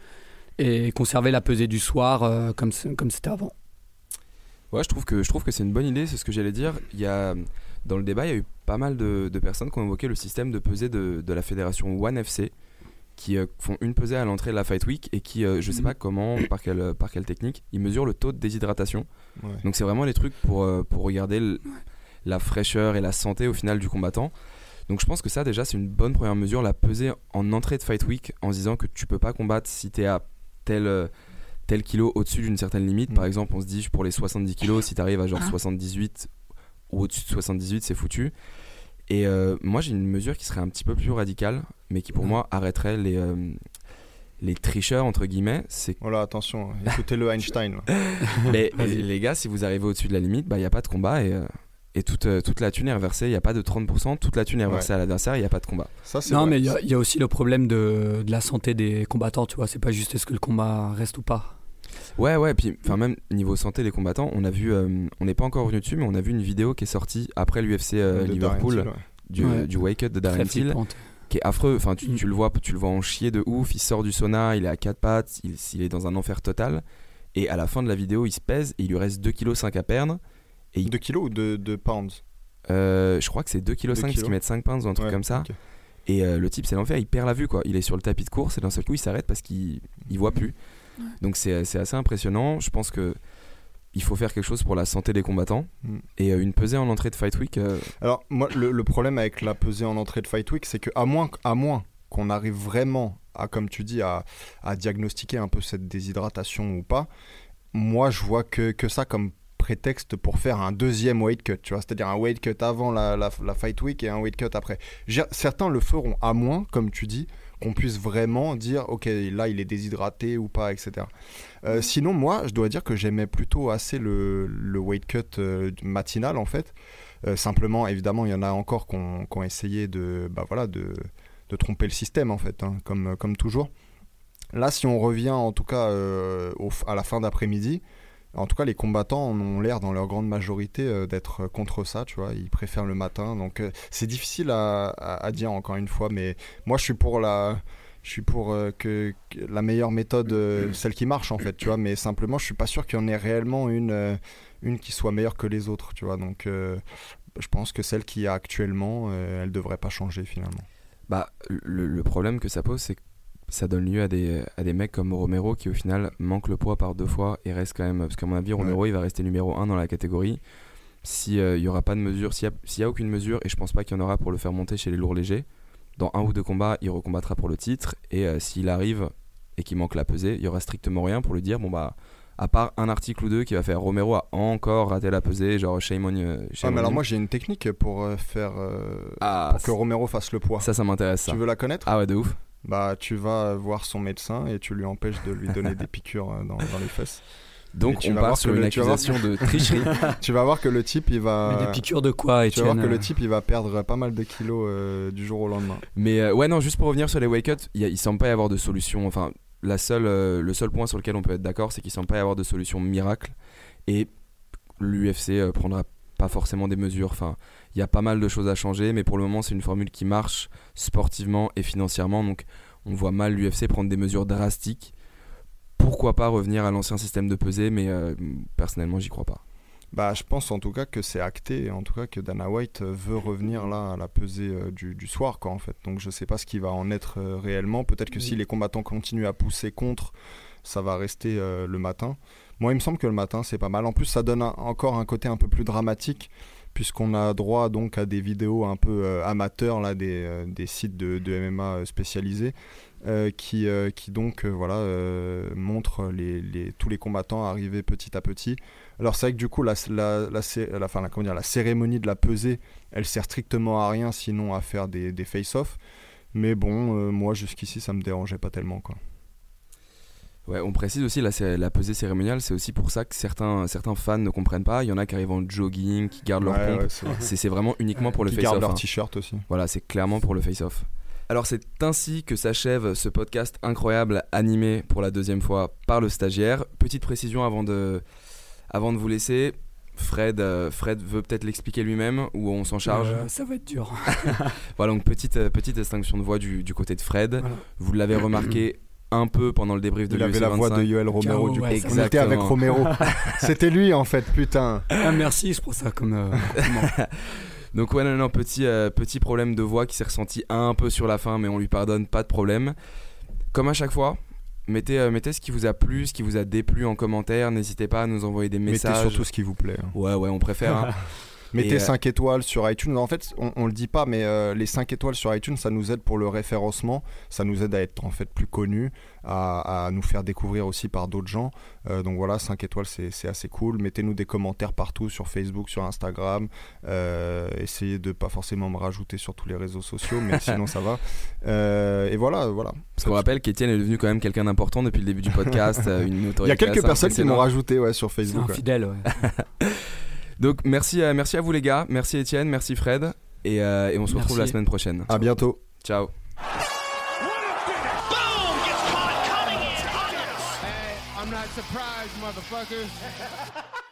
C: Et conserver la pesée du soir euh, comme comme c'était avant.
A: Ouais, je trouve que, je trouve que c'est une bonne idée, c'est ce que j'allais dire. Il y a, dans le débat, il y a eu pas mal de, de personnes qui ont évoqué le système de pesée de, de la fédération One FC, qui euh, font une pesée à l'entrée de la Fight Week et qui, euh, je sais
C: Mhm.
A: pas comment, par quelle, par quelle technique, ils mesurent le taux de déshydratation.
B: Ouais.
A: Donc c'est vraiment les trucs pour, euh, pour regarder le- la fraîcheur et la santé au final du combattant. Donc je pense que ça déjà c'est une bonne première mesure, la peser en entrée de Fight Week en se disant que tu peux pas combattre si tu es à tel, euh, tel kilo au-dessus d'une certaine limite.
B: Mm.
A: Par exemple on se dit pour les 70 kilos, si tu arrives à genre
C: Ah.
A: 78 ou au-dessus de 78 c'est foutu. Et euh, moi j'ai une mesure qui serait un petit peu plus radicale, mais qui pour
C: Ouais.
A: moi arrêterait les, euh, les tricheurs entre guillemets. C'est
B: Voilà, attention, hein. écoutez le Einstein. là.
A: mais
C: Vas-y.
A: les gars, si vous arrivez au-dessus de la limite, il bah, n'y a pas de combat et, euh, et toute, toute la thune est reversée. Il n'y a pas de 30%, toute la thune est reversée à l'adversaire, il n'y a pas de combat.
B: Ça, c'est
C: Non,
B: vrai.
C: mais il y y, a aussi le problème de, de la santé des combattants, tu vois. C'est pas juste est-ce que le combat reste ou pas.
A: Ouais, ouais, puis enfin, même niveau santé des combattants, on a vu, euh, on n'est pas encore revenu dessus, mais on a vu une vidéo qui est sortie après l'UFC euh,
B: De
A: Liverpool
B: Darren
A: du,
C: Ouais.
A: du wake up de Darren Till, qui est affreux. Enfin, tu,
C: Mm.
A: tu le vois, tu le vois en chier de ouf. Il sort du sauna, il est à quatre pattes, il, il est dans un enfer total. Et à la fin de la vidéo, il se pèse et il lui reste 2,5 kg à perdre. Et il-
B: 2 kilos ou 2 pounds?
A: Euh, je crois que c'est 2,5 kg
B: Deux
A: parce qu'ils mettent 5 pounds ou un truc
B: Ouais,
A: comme ça. Et euh, le type, c'est l'enfer, il perd la vue quoi. Il est sur le tapis de course et d'un seul coup, il s'arrête parce qu'il il voit plus. Donc c'est assez impressionnant. Je pense que il faut faire quelque chose pour la santé des combattants.
B: Mm.
A: Et euh, une pesée en entrée de Fight Week, euh,
B: Alors, moi, le, le problème avec la pesée en entrée de Fight Week, c'est que à moins, à moins qu'on arrive vraiment à, comme tu dis, à, à diagnostiquer un peu cette déshydratation ou pas, moi, je vois que, que ça comme prétexte pour faire un deuxième weight cut, tu vois, c'est-à-dire un weight cut avant la, la, la Fight Week et un weight cut après. Certains le feront à moins, comme tu dis, qu'on puisse vraiment dire, ok, là, il est déshydraté ou pas, etc. Euh, sinon, moi, je dois dire que j'aimais plutôt assez le, le weight cut euh, matinal, en fait. Euh, simplement, évidemment, il y en a encore qui ont, essayé de, bah, voilà, de, de tromper le système, en fait, hein, comme, comme toujours. Là, si on revient, en tout cas, au à la fin d'après-midi, en tout cas, les combattants ont l'air, dans leur grande majorité, euh, d'être contre ça, tu vois. Ils préfèrent le matin. Donc, euh, c'est difficile à, dire, encore une fois, mais moi, je suis pour la... Je suis pour euh, que, la meilleure méthode, celle qui marche en fait, tu vois, mais simplement je suis pas sûr qu'il y en ait réellement une, une qui soit meilleure que les autres, tu vois. Donc je pense que celle qui y a actuellement, elle devrait pas changer finalement.
A: bah, le, le problème que ça pose, c'est que ça donne lieu à des, à des mecs comme Romero qui au final manque le poids par deux fois et reste quand même. Parce qu'à mon avis, Romero il va rester numéro 1 dans la catégorie. S'il n'y aura pas de mesure, s'il n'y a, aucune mesure, et je pense pas qu'il y en aura pour le faire monter chez les lourds légers, dans un ou deux combats, il recombattra pour le titre. Et euh, s'il arrive et qu'il manque la pesée, il y aura strictement rien pour lui dire bon bah. À part un article ou deux qui va faire Romero a encore raté la pesée, genre shame on you,
B: Ah,
A: shame
B: mais
A: on
B: alors
A: you.
B: moi j'ai une technique pour euh, faire euh,
A: Ah,
B: pour que Romero fasse le poids.
A: ça, ça m'intéresse.
B: Tu veux la connaître?
A: Ah ouais, de ouf.
B: Bah tu vas voir son médecin et tu lui empêches de lui donner des piqûres euh, dans, dans les fesses.
A: Donc
B: tu
A: on
B: vas
A: part
B: voir
A: sur
B: que
A: une
B: le-
A: accusation de tricherie.
B: tu vas voir que le type il va.
C: Mais des piqûres de quoi,
B: tu vas voir
C: Etienne
B: que le type il va perdre pas mal de kilos euh, du jour au lendemain.
A: Mais euh, ouais, non, juste pour revenir sur les wake ups, il y a- il semble pas y avoir de solution. Enfin, la seule, euh, le seul point sur lequel on peut être d'accord, c'est qu'il semble pas y avoir de solution miracle. Et l'UFC euh, prendra pas forcément des mesures. Enfin, il y a pas mal de choses à changer, mais pour le moment, c'est une formule qui marche sportivement et financièrement. Donc, on voit mal l'UFC prendre des mesures drastiques. Pourquoi pas revenir à l'ancien système de pesée, mais euh, personnellement, j'y crois pas.
B: Bah, je pense en tout cas que c'est acté, en tout cas que Dana White euh, veut revenir là à la pesée euh, du, du soir, quoi, en fait. Donc je sais pas ce qui va en être euh, réellement. Peut-être que si les combattants continuent à pousser contre, ça va rester euh, le matin. Moi, il me semble que le matin, c'est pas mal. En plus, ça donne un- encore un côté un peu plus dramatique, puisqu'on a droit donc à des vidéos un peu euh, amateurs, là, des, euh, sites de, MMA euh, spécialisés. qui, donc voilà, montrent tous les combattants arriver petit à petit. Alors c'est vrai que du coup la, la, la, la- cérémonie de la pesée, elle sert strictement à rien sinon à faire des, des face-off. Mais bon, moi jusqu'ici ça me dérangeait pas tellement quoi.
A: Ouais, on précise aussi la, pesée cérémoniale, c'est aussi pour ça que certains, certains fans ne comprennent pas. Il y en a qui arrivent en jogging, qui gardent leur
B: Ouais,
A: pompe.
B: ouais, c'est vrai.
A: C'est c'est vraiment uniquement pour le
B: Qui gardent
A: face-off.
B: leur
A: hein.
B: t-shirt aussi.
A: Voilà, c'est clairement pour le face-off. Alors c'est ainsi que s'achève ce podcast incroyable animé pour la deuxième fois par le stagiaire. Petite précision avant de, Avant de vous laisser, Fred, euh, Fred veut peut-être l'expliquer lui-même ou on s'en charge.
C: Euh, ça va être dur.
A: Voilà, donc petite, euh, petite distinction de voix du, du côté de Fred.
C: Voilà.
A: Vous l'avez remarqué un peu pendant le débrief de
B: Il avait la voix de
A: 25.
B: Yoel Romero
C: Ciao,
B: du coup.
C: ouais,
B: On était avec. Romero. C'était lui en fait, putain.
C: Ah, merci, je prends ça comme. euh.
A: Donc ouais, non, non, petit, euh, petit problème de voix qui s'est ressenti un peu sur la fin, mais on lui pardonne, pas de problème. Comme à chaque fois, mettez, euh, mettez ce qui vous a plu, ce qui vous a déplu en commentaire. N'hésitez pas à nous envoyer des messages.
B: Mettez surtout ce qui vous plaît. hein.
A: Ouais, ouais, on préfère. hein.
B: Mettez
A: euh,
B: 5 étoiles sur iTunes. En fait, on, on le dit pas, mais euh, les 5 étoiles sur iTunes, ça nous aide pour le référencement. Ça nous aide à être en fait plus connus, à, à nous faire découvrir aussi par d'autres gens. Euh, donc voilà, 5 étoiles, c'est c'est assez cool. Mettez-nous des commentaires partout sur Facebook, sur Instagram. Euh, essayez de pas forcément me rajouter sur tous les réseaux sociaux, mais sinon ça va. Euh, et voilà, voilà.
A: Parce qu'on rappelle qu'Étienne est devenu quand même quelqu'un d'important depuis le début du podcast. euh, une
B: Il y a quelques personnes qui m'ont rajouté ouais, sur
C: C'est
B: Facebook.
C: un
B: ouais.
C: fidèle, ouais.
A: Donc merci, à- merci à vous les gars, merci Étienne, merci Fred. Et, euh, et on se retrouve
C: Merci.
A: la semaine prochaine.
B: À bientôt.
A: Ciao.
D: Motherfuckers.